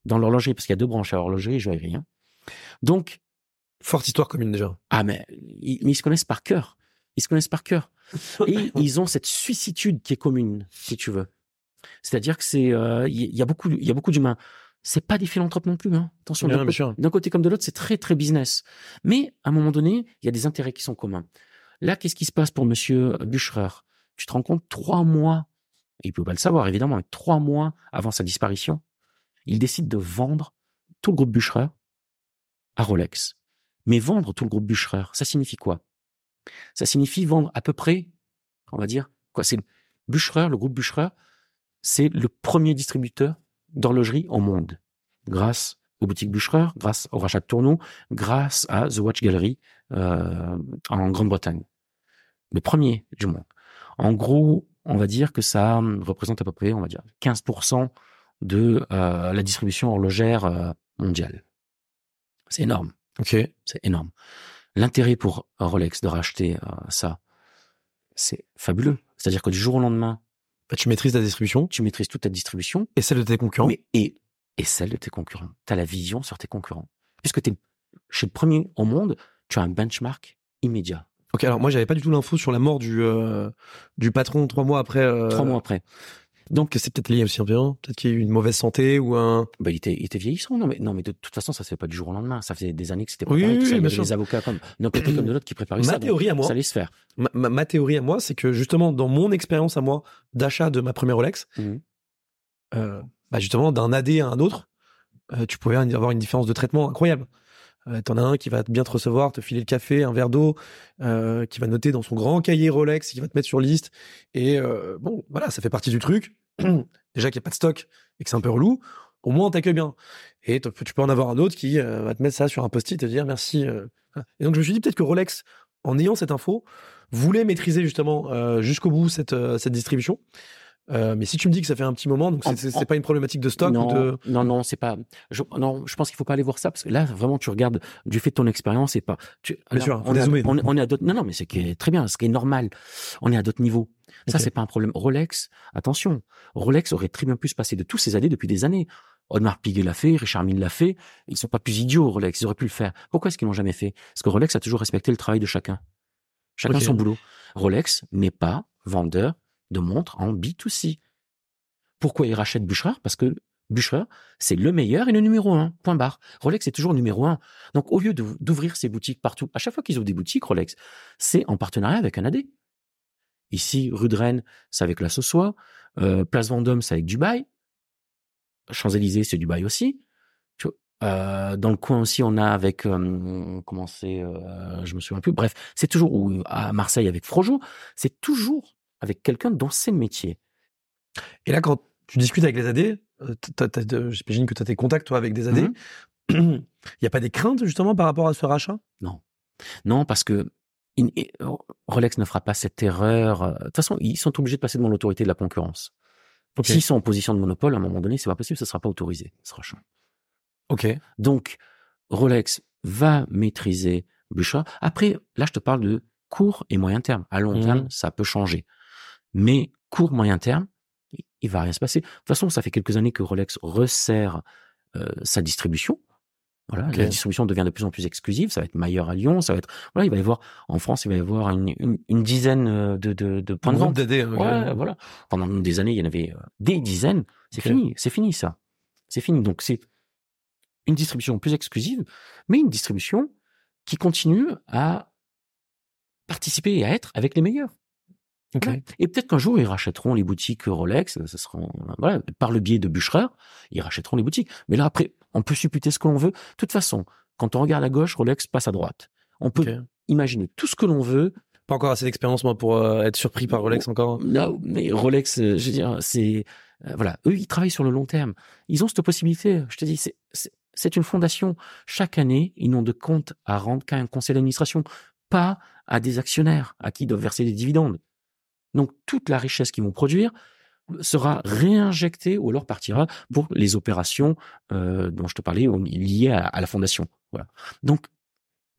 dans l'horlogerie, parce qu'il y a deux branches à l'horlogerie, joaillerie. Hein. Donc, forte histoire commune déjà. Ah mais ils, mais ils se connaissent par cœur. Ils se connaissent par cœur. Et ils ont cette suicitude qui est commune, si tu veux. C'est-à-dire que c'est, il euh, y, y, a beaucoup, il y a beaucoup d'humains. C'est pas des philanthropes non plus. Hein. Attention, d'un côté, côté, comme de l'autre, c'est très très business. Mais à un moment donné, il y a des intérêts qui sont communs. Là, qu'est-ce qui se passe pour Monsieur Bucherer? Tu te rends compte trois mois, il peut pas le savoir évidemment, mais trois mois avant sa disparition, il décide de vendre tout le groupe Bucherer à Rolex. Mais vendre tout le groupe Bucherer, ça signifie quoi? Ça signifie vendre à peu près, on va dire, quoi? C'est le groupe Bucherer, c'est le premier distributeur d'horlogerie au monde, grâce aux boutiques Bucherer, grâce au rachat de tourneaux, grâce à The Watch Gallery euh, en Grande-Bretagne. Le premier du monde. En gros, on va dire que ça représente à peu près, on va dire, 15% de euh, la distribution horlogère euh, mondiale. C'est énorme. Ok. C'est énorme. L'intérêt pour Rolex de racheter euh, ça, c'est fabuleux. C'est-à-dire que du jour au lendemain, Bah, tu maîtrises la distribution tu maîtrises toute ta distribution et celle de tes concurrents. mais, et, et celle de tes concurrents. Tu as la vision sur tes concurrents. Puisque tu es chez le premier au monde, tu as un benchmark immédiat. Ok, alors moi j'avais pas du tout l'info sur la mort du euh, du patron trois mois après. euh, Trois mois après. Donc c'est peut-être lié aussi un peu, peut-être qu'il y a eu une mauvaise santé ou un. Bah, il, était, il était vieillissant. Non mais, non, mais de toute façon, ça se fait pas du jour au lendemain. Ça faisait des années que c'était Oui, préparé. oui, oui, y bien sûr. des avocats comme d'un côté comme de l'autre qui préparaient ça. Ma donc théorie à moi, Ça allait se faire. ma, ma- ma théorie à moi, c'est que justement dans mon expérience à moi d'achat de ma première Rolex, Mhm. euh, bah justement d'un AD à un autre, euh, tu pouvais avoir une différence de traitement incroyable. Euh, T'en as un qui va bien te recevoir, te filer le café, un verre d'eau, euh, qui va noter dans son grand cahier Rolex, qui va te mettre sur liste. Et euh, bon, voilà, ça fait partie du truc. Déjà qu'il n'y a pas de stock et que c'est un peu relou, au moins on t'accueille bien. Et tu peux en avoir un autre qui va te mettre ça sur un post-it et te dire merci. Voilà. Et donc je me suis dit peut-être que Rolex, en ayant cette info, voulait maîtriser justement jusqu'au bout cette distribution. Euh, mais si tu me dis que ça fait un petit moment, donc c'est- pas une problématique de stock non, ou de. non, non, c'est pas. Je, non, je pense qu'il faut pas aller voir ça parce que là, vraiment, tu regardes du fait de ton expérience et pas. Tu, Bien sûr, on, est à, on, est- on est à d'autres. Non, non, mais c'est très bien, ce qui est normal. On est à d'autres niveaux. Ça, Ok. c'est pas un problème. Rolex, attention, Rolex aurait très bien pu se passer de tous ces années depuis des années. Audemars Piguet l'a fait, Richard Mille l'a fait. Ils sont pas plus idiots, Rolex. Ils auraient pu le faire. Pourquoi est-ce qu'ils l'ont jamais fait? Parce que Rolex a toujours respecté le travail de chacun. Chacun son boulot. Rolex n'est pas vendeur de montres en B2C. Pourquoi ils rachètent Bucherer Parce que Bucherer, c'est le meilleur et le numéro un. Point barre. Rolex est toujours numéro un. Donc, au lieu d'ouvrir ses boutiques partout, à chaque fois qu'ils ouvrent des boutiques, Rolex, c'est en partenariat avec un AD. Ici, rue de Rennes, c'est avec la Sossois. Euh, Place Vendôme, c'est avec Dubaï. Champs-Élysées, c'est Dubaï aussi. Euh, dans le coin aussi, on a avec euh, comment c'est, je me souviens plus. Bref, c'est toujours ou à Marseille avec Frojo. C'est toujours avec quelqu'un dont c'est le métier. Et là, quand tu discutes avec les AD, euh, j'imagine que tu as tes contacts toi avec des AD. Il n'y a pas des craintes justement par rapport à ce rachat? Non, parce que in- et- Rolex ne fera pas cette erreur. euh, De toute façon, ils sont obligés de passer devant l'autorité de la concurrence. Ok. S'ils sont en position de monopole, à un moment donné, c'est pas possible, ce sera pas autorisé, ce rachat. Ok. Donc, Rolex va maîtriser Bucherer. Après, là, je te parle de court et moyen terme. À long Mhm. terme, ça peut changer. Mais court, moyen terme, il- va rien se passer. De toute façon, ça fait quelques années que Rolex resserre euh, sa distribution. Voilà, la distribution devient de plus en plus exclusive. Ça va être Mailleur à Lyon. Ça va être, voilà, il va y avoir, en France, il va y avoir une, une, une dizaine euh, de, de, de points de vente. hein, Ouais, voilà. Pendant des années, il y en avait euh, des dizaines. C'est fini, c'est fini ça. C'est fini. Donc c'est une distribution plus exclusive, mais une distribution qui continue à participer et à être avec les meilleurs. Et peut-être qu'un jour ils rachèteront les boutiques Rolex, ce sera voilà, par le biais de Bucherer, ils rachèteront les boutiques. Mais là après, on peut supputer ce que l'on veut. De toute façon, quand on regarde à gauche, Rolex passe à droite. On peut imaginer tout ce que l'on veut, Pas encore assez d'expérience moi pour euh, être surpris par Rolex encore. non, mais Rolex, euh, je veux dire, c'est euh, voilà, eux ils travaillent sur le long terme. Ils ont cette possibilité. Je te dis, c'est une fondation. Chaque année, ils n'ont de compte à rendre qu'à un conseil d'administration, pas à des actionnaires à qui ils doivent verser des dividendes. Donc toute la richesse qu'ils vont produire sera réinjectée ou alors partira pour les opérations euh, dont je te parlais liées à, à la fondation. Voilà. Donc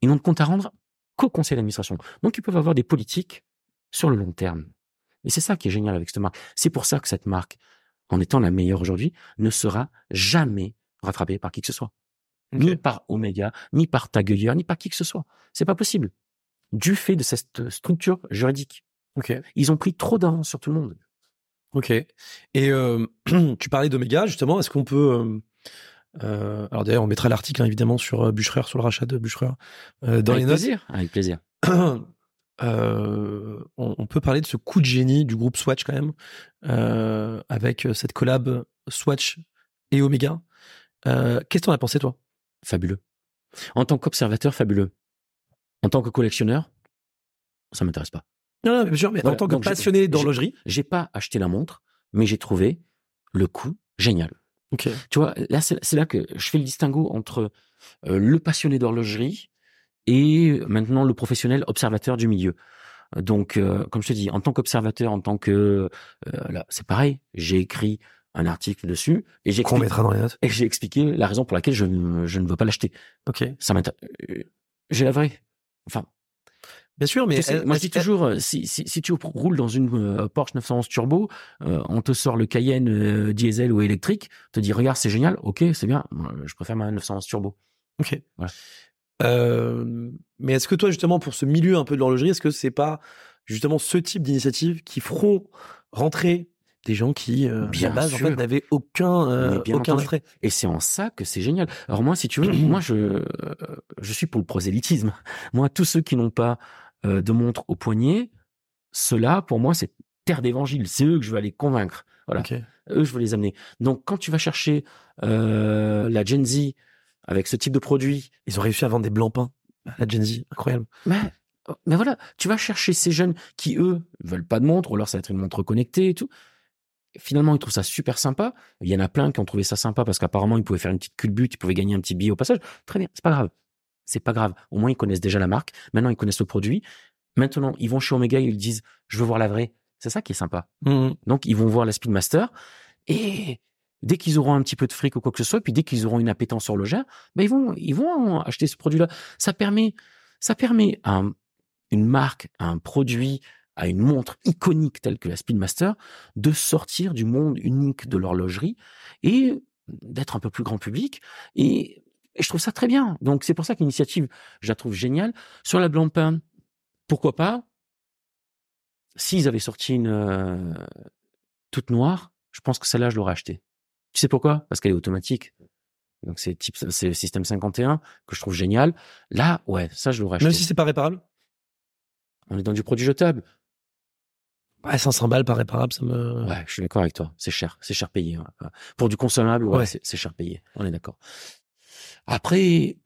ils n'ont de compte à rendre qu'au conseil d'administration. Donc ils peuvent avoir des politiques sur le long terme. Et c'est ça qui est génial avec cette marque. C'est pour ça que cette marque, en étant la meilleure aujourd'hui, ne sera jamais rattrapée par qui que ce soit. Ni par Omega, ni par Tag Heuer, ni par qui que ce soit. C'est pas possible. Du fait de cette structure juridique. Ok. Ils ont pris trop d'avance sur tout le monde. Ok. Et euh, tu parlais d'Omega, justement. Est-ce qu'on peut. euh, euh, alors d'ailleurs, on mettra l'article hein, évidemment sur Bucherer, sur le rachat de Bucherer euh, dans avec les notes. plaisir. Avec plaisir. Euh, on, on peut parler de ce coup de génie du groupe Swatch quand même, euh, avec cette collab Swatch et Omega. Euh, Qu'est-ce que t'en as pensé toi? Fabuleux. En tant qu'observateur, fabuleux. En tant que collectionneur, ça m'intéresse pas. Non, non, bien sûr, mais en tant que passionné d'horlogerie. J'ai pas acheté la montre, mais j'ai trouvé le coup génial. Ok. Tu vois, là, c'est là que je fais le distinguo entre euh, le passionné d'horlogerie et maintenant le professionnel observateur du milieu. Donc, euh, comme je te dis, en tant qu'observateur, en tant que... euh, là, c'est pareil, j'ai écrit un article dessus et j'ai expliqué, et j'ai expliqué la raison pour laquelle je, ne- je ne veux pas l'acheter. Ok. Ça m'intéresse. euh, J'ai la vraie. Enfin, Bien sûr, mais elle- moi je dis toujours, euh, si, si, si tu roules dans une euh, Porsche 911 Turbo, euh, on te sort le Cayenne euh, diesel ou électrique, on te dit regarde c'est génial, ok c'est bien, je préfère ma 911 Turbo. Ok. Voilà. Euh, mais est-ce que toi, justement, pour ce milieu un peu de l'horlogerie, est-ce que c'est pas justement ce type d'initiative qui feront rentrer des gens qui, euh, à Bien la base, en sûr. fait, n'avaient aucun, euh, aucun entendu. attrait? Et c'est en ça que c'est génial. Alors moi, si tu veux, moi je euh, je suis pour le prosélytisme. Moi, tous ceux qui n'ont pas euh, de montre au poignet, ceux-là, pour moi, c'est terre d'évangile. C'est eux que je veux aller convaincre. Voilà. Ok. Eux, je veux les amener. Donc, quand tu vas chercher euh, la Gen Z avec ce type de produit, Ils ont réussi à vendre des blancs pains à la Gen Z. Incroyable. mais, mais voilà, tu vas chercher ces jeunes qui, eux, veulent pas de montre, ou alors ça va être une montre connectée et tout. Finalement, ils trouvent ça super sympa. Il y en a plein qui ont trouvé ça sympa parce qu'apparemment, ils pouvaient faire une petite culbute, ils pouvaient gagner un petit billet au passage. Très bien, c'est pas grave. C'est pas grave. Au moins, ils connaissent déjà la marque. Maintenant, ils connaissent le produit. Maintenant, ils vont chez Omega, ils disent, je veux voir la vraie. C'est ça qui est sympa. Mhm. Donc, ils vont voir la Speedmaster et dès qu'ils auront un petit peu de fric ou quoi que ce soit, puis dès qu'ils auront une appétence le ben, ils vont, ils vont acheter ce produit-là. Ça permet, ça permet à un- une marque, à un produit, à une montre iconique telle que la Speedmaster de sortir du monde unique de l'horlogerie et d'être un peu plus grand public. Et, et je trouve ça très bien. Donc, c'est pour ça que l'initiative, je la trouve géniale. Sur la Blancpain, pourquoi pas? S'ils avaient sorti une euh, toute noire, je pense que celle-là, je l'aurais achetée. Tu sais pourquoi? Parce qu'elle est automatique. Donc c'est type c'est le système 51 que je trouve génial. Là, ouais, ça je l'aurais acheté. Même si c'est pas réparable? On est dans du produit jetable. Ouais, 500 balles pas réparable, ça me. Ouais, je suis d'accord avec toi. C'est cher, c'est cher payé. ouais. Pour du consommable, ouais, c'est cher payé. On est d'accord. Après,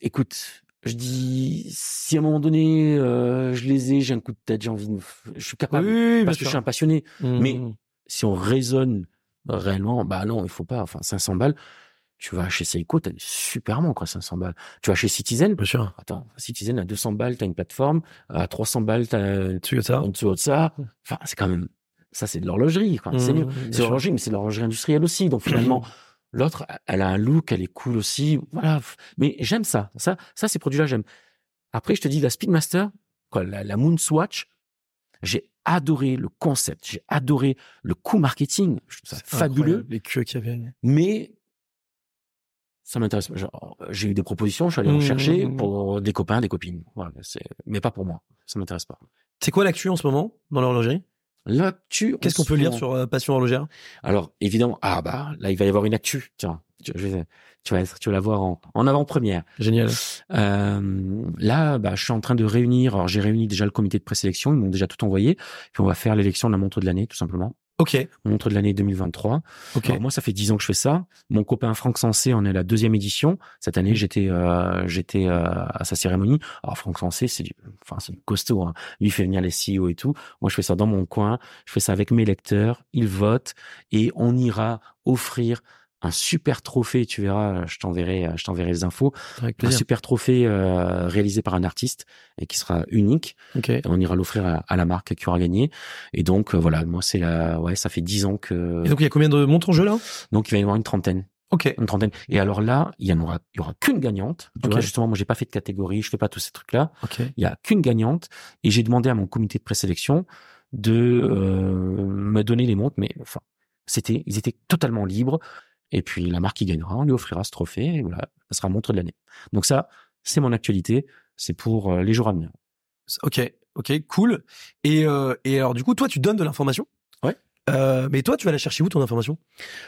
écoute, je dis si à un moment donné euh, je les ai, j'ai un coup de tête, j'ai envie de, je suis capable oui, bien parce que je suis un passionné. Mhm. mais- Si on raisonne réellement, bah non, il faut pas. Enfin, 500 balles. Tu vas chez Seiko, t'as des super à 500 balles. Tu vas chez Citizen, Bien sûr. Attends, Citizen à 200 balles, t'as une plateforme. À 300 balles, t'as Toyota. en dessous de ça. Enfin, c'est quand même, ça c'est de l'horlogerie, quoi. C'est mieux. C'est de l'horlogerie, mais c'est de l'horlogerie industrielle aussi. Donc finalement, l'autre, elle a un look, elle est cool aussi. Voilà. Mais j'aime ça. Ça, ça, ces produits-là, j'aime. Après, je te dis, la Speedmaster, quoi, la, la Moonswatch, j'ai adoré le concept. J'ai adoré le coup marketing. Je trouve ça fabuleux. Les queues qu'il y avait. Mais ça m'intéresse J'ai eu des propositions, je suis allé en Mmh, chercher mmh, mmh. pour des copains, des copines. Voilà, mais pas pour moi. Ça m'intéresse pas. C'est quoi l'actu en ce moment dans l'horlogerie? L'actu. Qu'est-ce en qu'on peut lire sur euh, Passion horlogère? Alors, évidemment, ah bah, là, il va y avoir une actu. Tiens, tu, je tu vas, être- tu vas la voir en, en avant-première. Génial. Euh, là, bah, je suis en train de réunir. Alors, j'ai réuni déjà le comité de présélection. Ils m'ont déjà tout envoyé. Puis, on va faire l'élection de la montre de l'année, tout simplement. Ok. Montre de l'année 2023. Ok. Alors, moi, ça fait dix ans que je fais ça. Mon copain Franck Sensé en est à la deuxième édition. Cette année, j'étais euh, j'étais euh, à sa cérémonie. Alors Franck Sensé, c'est du, enfin c'est costaud. Hein. Lui il fait venir les CEO et tout. Moi, je fais ça dans mon coin. Je fais ça avec mes lecteurs. Ils votent et on ira offrir un super trophée. Tu verras, je t'enverrai, je t'enverrai les infos. Un super trophée euh, réalisé par un artiste et qui sera unique. Ok. Et on ira l'offrir à, à la marque qui aura gagné. Et donc euh, voilà, moi c'est la, ouais, ça fait dix ans que. Et donc il y a combien de montres en jeu là? Donc il va y avoir une trentaine, Ok. une trentaine. Et alors là, il y en aura, il y aura qu'une gagnante. Tu Ok. vois, justement, moi j'ai pas fait de catégorie, je fais pas tous ces trucs-là. Ok. Il y a qu'une gagnante. Et j'ai demandé à mon comité de présélection de euh, me donner les montres, mais enfin, c'était, ils étaient totalement libres. Et puis la marque qui gagnera, on lui offrira ce trophée. Et voilà, ça sera montre de l'année. Donc ça, c'est mon actualité. C'est pour euh, les jours à venir. Ok. Ok. Cool. Et euh, et alors du coup toi tu donnes de l'information? Ouais. Euh, mais toi tu vas la chercher où ton information?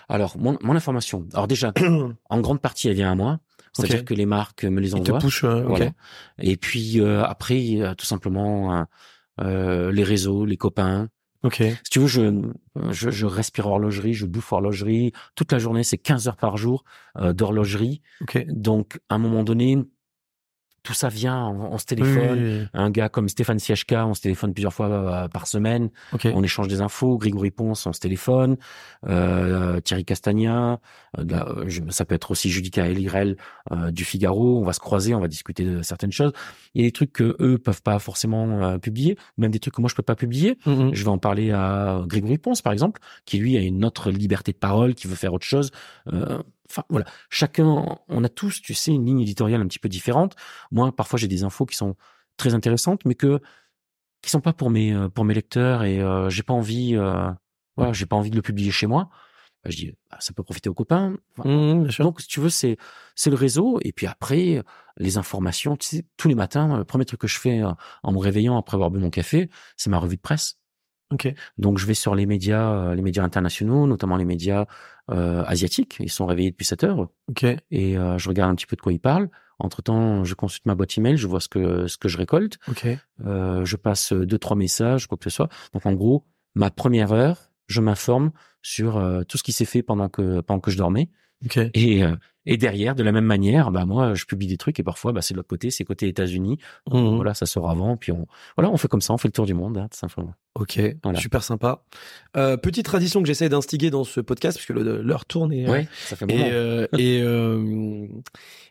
Alors mon, mon information. Alors déjà, en grande partie, elle vient à moi. C'est-à-dire que les marques me les Il te envoient. push. euh. Voilà. Et puis euh, après, tout simplement, euh, les réseaux, les copains. Ok. Si tu veux, je, je, je respire horlogerie, je bouffe horlogerie. Toute la journée, c'est 15 heures par jour euh, d'horlogerie. Donc, à un moment donné, tout ça vient, on, on se téléphone. Oui, oui, oui. Un gars comme Stéphane Siachka, on se téléphone plusieurs fois euh, par semaine. On échange des infos. Grégory Ponce, on se téléphone. Euh, Thierry Castagna. euh, euh, ça peut être aussi Judica Elirel du Figaro. On va se croiser, on va discuter de certaines choses. Il y a des trucs que eux peuvent pas forcément publier, même des trucs que moi je peux pas publier. Mhm. Je vais en parler à Grégory Ponce, par exemple, qui lui a une autre liberté de parole, qui veut faire autre chose. Euh, Enfin voilà, chacun, on a tous, tu sais, une ligne éditoriale un petit peu différente. Moi, parfois, j'ai des infos qui sont très intéressantes, mais que qui sont pas pour mes euh, pour mes lecteurs et euh, j'ai pas envie, euh, voilà, j'ai pas envie de le publier chez moi. Bah, je dis, bah, ça peut profiter aux copains. Enfin, Mmh, bien sûr. donc, si tu veux, c'est c'est le réseau. Et puis après, les informations. Tu sais, tous les matins, le premier truc que je fais euh, en me réveillant après avoir bu mon café, c'est ma revue de presse. Ok. Donc, je vais sur les médias, euh, les médias internationaux, notamment les médias euh, asiatiques. Ils sont réveillés depuis 7 heures Ok. et euh, je regarde un petit peu de quoi ils parlent. Entre temps, je consulte ma boîte email, je vois ce que ce que je récolte. Ok. Euh, je passe deux trois messages, quoi que ce soit. Donc, en gros, ma première heure, je m'informe sur euh, tout ce qui s'est fait pendant que pendant que je dormais. Ok. Et, euh, et derrière, de la même manière, bah moi, je publie des trucs et parfois, bah, c'est de l'autre côté, c'est côté États-Unis. Mmh. Voilà, ça sort avant, puis on, voilà, on fait comme ça, on fait le tour du monde, hein, tout simplement. Ok, Voilà. super sympa. Euh, petite tradition que j'essaie d'instiguer dans ce podcast, puisque l'heure tourne et, euh, Ouais, ça fait et, euh, et, euh,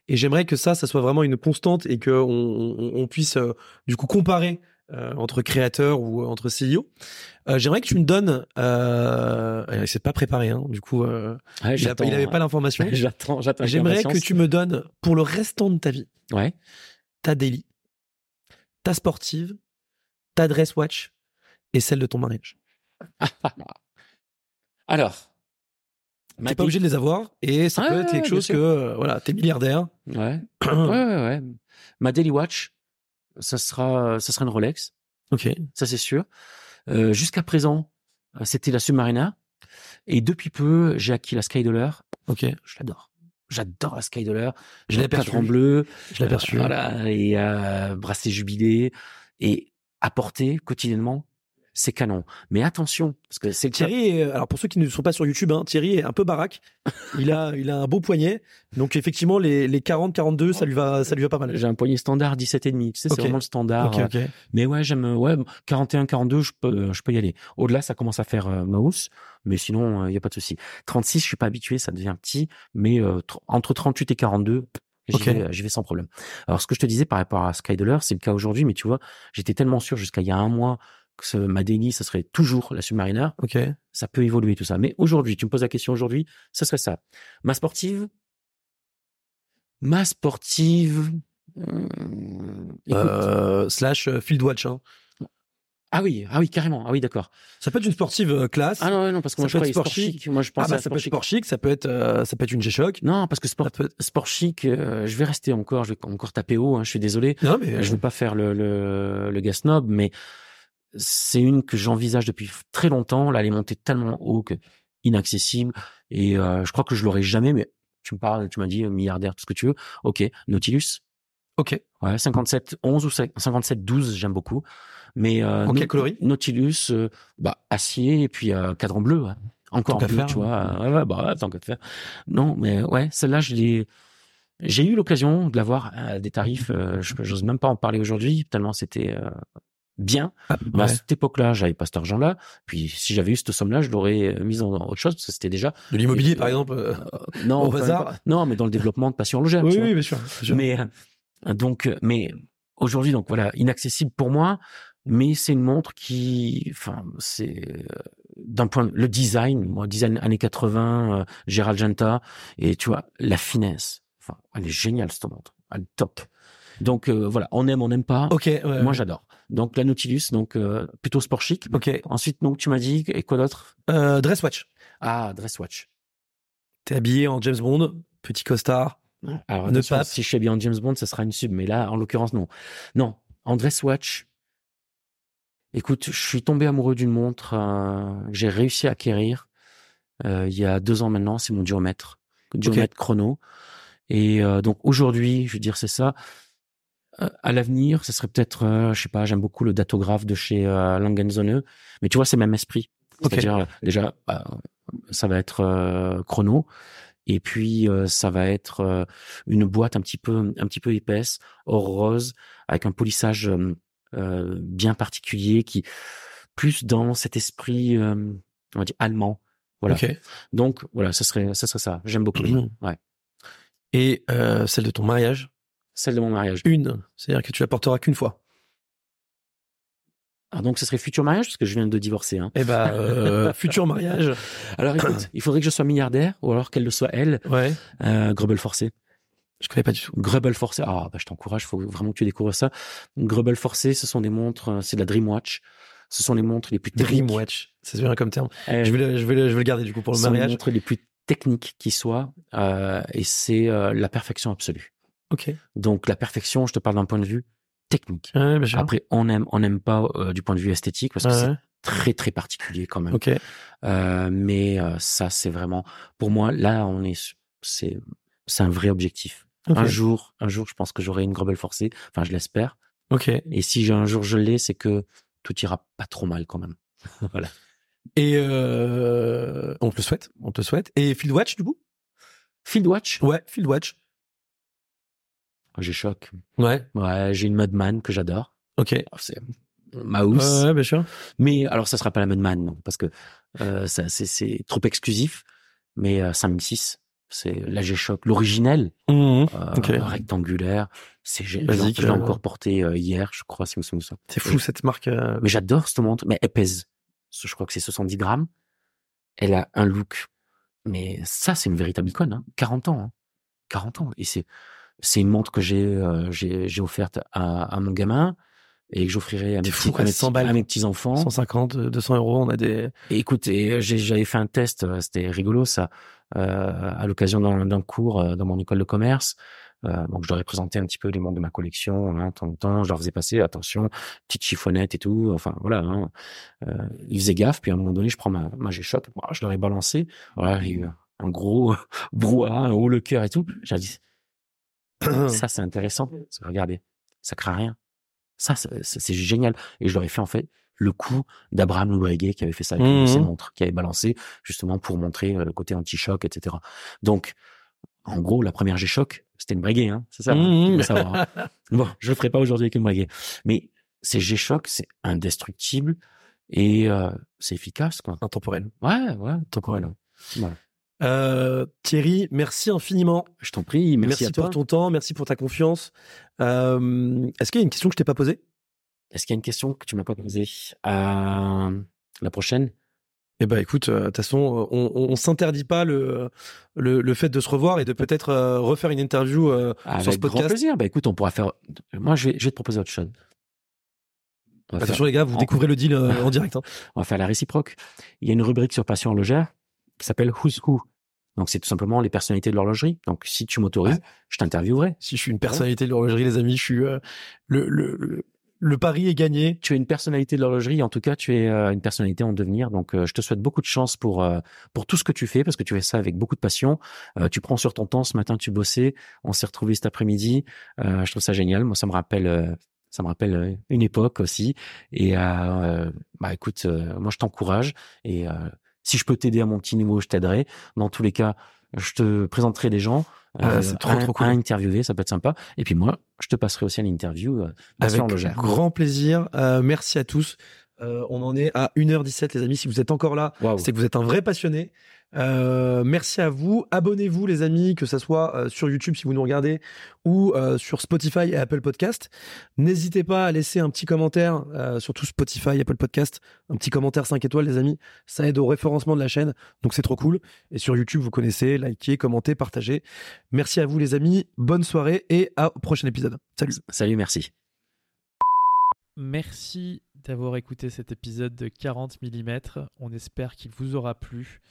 et j'aimerais que ça, ça soit vraiment une constante et que on, puisse du coup comparer entre créateurs ou euh, entre CEO. Euh, j'aimerais que tu me donnes, euh, euh, c'est pas préparé, hein, du coup, euh, Ouais, il, a- il avait pas l'information. J'attends, j'attends. J'aimerais que tu me donnes pour le restant de ta vie Ouais. ta daily, ta sportive, ta dress watch et celle de ton mariage. Alors. T'es pas obligé de les avoir et ça peut être quelque chose que euh, voilà, t'es milliardaire. Ouais. ouais, ouais, ouais. Ma daily watch, ça sera, ça sera une Rolex, ok. ça c'est sûr. Euh, jusqu'à présent, euh, c'était la Submariner. Et depuis peu, j'ai acquis la Skydoller. Ok. Je l'adore. J'adore la Skydoller. Je l'ai aperçu. bleu. Je l'ai aperçu. Euh, Voilà, et euh, bracelet jubilé et apporter quotidiennement, c'est canon. Mais attention, parce que c'est le Thierry, est- alors pour ceux qui ne sont pas sur YouTube, hein, Thierry est un peu baraque. Il a, il a un beau poignet. Donc effectivement, les, les 40, 42, ça lui va, ça lui va pas mal. J'ai un poignet standard 17,5. Tu sais, c'est vraiment le standard. Ok, ok. Mais ouais, j'aime, ouais, 41, 42, je peux, euh, je peux y aller. Au-delà, ça commence à faire euh, mouse, mais sinon, il y a pas de souci. 36, je suis pas habitué, ça devient petit, mais euh, tr- entre 38 et 42, j'y Ok. vais, j'y vais sans problème. Alors, ce que je te disais par rapport à Skydoller, c'est le cas aujourd'hui, mais tu vois, j'étais tellement sûr jusqu'à il y a un mois que ma daily, ça serait toujours la Submariner. Ok. Ça peut évoluer tout ça. Mais aujourd'hui, tu me poses la question aujourd'hui, ça serait ça. Ma sportive, ma sportive. hum, écoute. Euh, slash euh, field watch. hein. Ah oui, ah oui, carrément. Ah oui, d'accord. Ça peut être une sportive euh, classe. Ah non, non, parce que Ça moi je être sport chic. chic. Moi je Ah pensais bah, à ça sport peut être chic. sport chic, ça peut être, euh, ça peut être une G-Shock. Non, parce que sport, être- sport chic, euh, je vais rester encore, je vais encore taper haut. Hein, je suis désolé. Non mais Je veux pas faire le le, le snob, mais c'est une que j'envisage depuis très longtemps. Là, elle est montée tellement haut que inaccessible. Et euh, je crois que je l'aurai jamais. Mais tu me parles, tu m'as dit euh, milliardaire, tout ce que tu veux. Ok, Nautilus. ok. Ouais, 57 11 ou 57 12, j'aime beaucoup. Mais euh, En quel coloris Nautilus, euh, bah acier et puis cadran bleu. ouais. Encore Tant bleu, faire, tu vois. Ouais, ouais, bah tant qu'à faire. Non, mais ouais, celle-là, je l'ai. J'ai eu l'occasion de l'avoir à des tarifs. je j'ose même pas en parler aujourd'hui tellement c'était bien. Ah, à cette époque-là, j'avais pas cet argent-là. Puis si j'avais eu cette somme-là, je l'aurais euh, mise en autre chose parce que c'était déjà De l'immobilier Et- par exemple. euh, non Au hasard. non, mais dans le développement de passion logère. Oui, oui, bien sûr. bien sûr. Mais euh, donc, euh, mais aujourd'hui, donc voilà, inaccessible pour moi. Mais c'est une montre qui, enfin, c'est euh, d'un point, le design, moi, design années 80, euh, Gérald Genta, et tu vois la finesse. Enfin, elle est géniale cette montre, elle est top. Donc euh, voilà, on aime, on n'aime pas. Ok. ouais, Moi, ouais. j'adore. Donc la Nautilus, donc euh, plutôt sport chic. Ok. Ensuite, donc tu m'as dit et quoi d'autre? Euh, dress watch. Ah, dress watch. T'es habillé en James Bond, petit costard. Alors, Ne pas- si je suis bien en James Bond, ça sera une sub, mais là, en l'occurrence, non. Non, en dress watch, écoute, je suis tombé amoureux d'une montre euh, que j'ai réussi à acquérir il y a deux ans maintenant, c'est mon diomètre, diomètre chrono. Et donc aujourd'hui, je veux dire, c'est ça. À l'avenir, ce serait peut-être, euh, je sais pas, j'aime beaucoup le datographe de chez euh, Langen Sonne, mais tu vois, c'est le même esprit. C'est-à-dire, euh, déjà, bah, ça va être euh, chrono, et puis ça va être une boîte un petit peu, un petit peu épaisse, or rose, avec un polissage bien particulier, qui plus dans cet esprit, on va dire allemand. Voilà. Donc voilà, ça serait, ça serait ça. J'aime beaucoup. Ouais. Et celle de ton mariage, Celle de mon mariage. une. C'est-à-dire que tu la porteras qu'une fois. Ah, donc ce serait futur mariage parce que je viens de divorcer. Hein. Eh ben, euh, futur mariage. Alors écoute, il faudrait que je sois milliardaire ou alors qu'elle le soit elle, Ouais. euh, Grebel forcé. Je connais pas du tout. Grubble forcé. Ah, bah, je t'encourage, faut vraiment que tu découvres ça. Grubble forcé, ce sont des montres, euh, c'est de la Dreamwatch. Ce sont les montres les plus techniques. Dreamwatch, c'est bien comme terme. Euh, Je vais, le, je, vais le, je vais le garder du coup pour le ce sont les mariage. montres les plus techniques qui soient, et c'est la perfection absolue. Donc la perfection, je te parle d'un point de vue technique. Ouais, bien sûr. Après, on aime, on n'aime pas euh, du point de vue esthétique parce que Ouais, c'est très très particulier quand même. Euh, mais euh, ça, c'est vraiment, pour moi, là, on est, c'est, c'est un vrai objectif. Un jour, un jour, je pense que j'aurai une Grubble forcée. Enfin, je l'espère. Ok. Et si j'ai un jour je l'ai, c'est que tout ira pas trop mal quand même. voilà. Et on te le souhaite. On te le souhaite. Et Fieldwatch du coup? Fieldwatch, Ouais, Fieldwatch. J'ai choc. Ouais. Ouais, j'ai une Mudman que j'adore. Ok. Alors, C'est Mouse. Ouais, bien sûr. Mais alors, ça sera pas la Mudman, non, parce que euh, ça, c'est, c'est trop exclusif. Mais euh, 5006, c'est la G-Shock, l'originel, Mhm. euh, Ok. rectangulaire. C'est Je l'ai euh, encore porté euh, hier, je crois, si vous de ça. C'est fou cette marque. euh, Mais j'adore cette montre, mais elle pèse. Je crois que c'est 70 grammes. Elle a un look. Mais ça, c'est une véritable icône. Hein. 40 ans. Hein. 40 ans. Et c'est, c'est une montre que j'ai, euh, j'ai, offerte à, à mon gamin et que j'offrirai à à mes ouais, 100 petits- balles. à mes petits enfants. 150, 200 euros. On a des. Et écoute, j'ai- j'avais fait un test, euh, c'était rigolo ça, euh, à l'occasion d'un cours euh, dans mon école de commerce. Euh, donc je leur ai présenté un petit peu les montres de ma collection, hein, de temps en temps, je leur faisais passer, attention, petite chiffonnette et tout, enfin voilà. Hein. Euh, ils faisaient gaffe, puis à un moment donné, je prends ma, ma G-Shock, je leur ai balancé, voilà, il y a eu un gros brouhaha, un haut le cœur et tout. J'ai dit, ça c'est intéressant, regardez, ça craint rien. Ça, c'est génial. Et je leur ai fait en fait le coup d'Abraham Loubriguet qui avait fait ça avec de ses montres, qui avait balancé justement pour montrer euh, le côté anti-choc, etc. Donc, en gros, la première G-Shock, c'était une Breguet, hein, c'est ça hein, veux savoir, hein. Bon, je le ferai pas aujourd'hui avec une Breguet. Mais ces G-Shock, c'est indestructible et euh, c'est efficace, quoi. Intemporel. Ouais, ouais, temporel. Voilà. Euh, Thierry, merci infiniment. Je t'en prie, merci, à toi. pour ton temps, merci pour ta confiance. Euh, Est-ce qu'il y a une question que je t'ai pas posée? Est-ce qu'il y a une question que tu m'as pas posée? Euh, La prochaine? Eh ben, écoute, euh, de toute façon, on, on, on s'interdit pas le, le le fait de se revoir et de peut-être refaire une interview Avec sur ce grand podcast. plaisir. Bah écoute, on pourra faire. Moi, je vais, je vais te proposer autre chose. On va, faire, Attention les gars, vous en- découvrez le deal en direct. hein. on va faire la réciproque. Il y a une rubrique sur Passion Horlogère qui s'appelle Who's Who. Donc, c'est tout simplement les personnalités de l'horlogerie. Donc, si tu m'autorises, je t'interviewerai. Si je suis une personnalité de l'horlogerie, les amis, je suis euh, le, le, le, le pari est gagné. Tu es une personnalité de l'horlogerie. En tout cas, tu es euh, une personnalité en devenir. Donc, euh, je te souhaite beaucoup de chance pour euh, pour tout ce que tu fais parce que tu fais ça avec beaucoup de passion. Euh, tu prends sur ton temps. Ce matin, tu bossais. On s'est retrouvés cet après-midi. Euh, je trouve ça génial. Moi, ça me rappelle. ça me rappelle une époque aussi. Et bah écoute, euh, moi je t'encourage. Et euh, si je peux t'aider à mon petit niveau, je t'aiderai. Dans tous les cas, je te présenterai des gens Ah, c'est trop, à, trop cool. à interviewer, ça peut être sympa. Et puis moi, je te passerai aussi à l'interview. Euh, Avec grand plaisir. Euh, merci à tous. Euh, on en est à 1h17 les amis. Si vous êtes encore là, c'est que vous êtes un vrai passionné. Euh, merci à vous. Abonnez-vous, les amis, que ce soit euh, sur YouTube si vous nous regardez ou euh, sur Spotify et Apple Podcast. N'hésitez pas à laisser un petit commentaire, euh, surtout Spotify, Apple Podcast, un petit commentaire 5 étoiles, les amis. Ça aide au référencement de la chaîne, donc c'est trop cool. Et sur YouTube, vous connaissez, likez, commentez, partagez. Merci à vous, les amis. Bonne soirée et à au prochain épisode. Salut. Salut, merci. Merci d'avoir écouté cet épisode de 40 mm. On espère qu'il vous aura plu.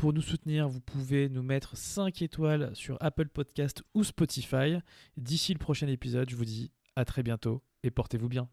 Pour nous soutenir, vous pouvez nous mettre 5 étoiles sur Apple Podcast ou Spotify. D'ici le prochain épisode, je vous dis à très bientôt et portez-vous bien.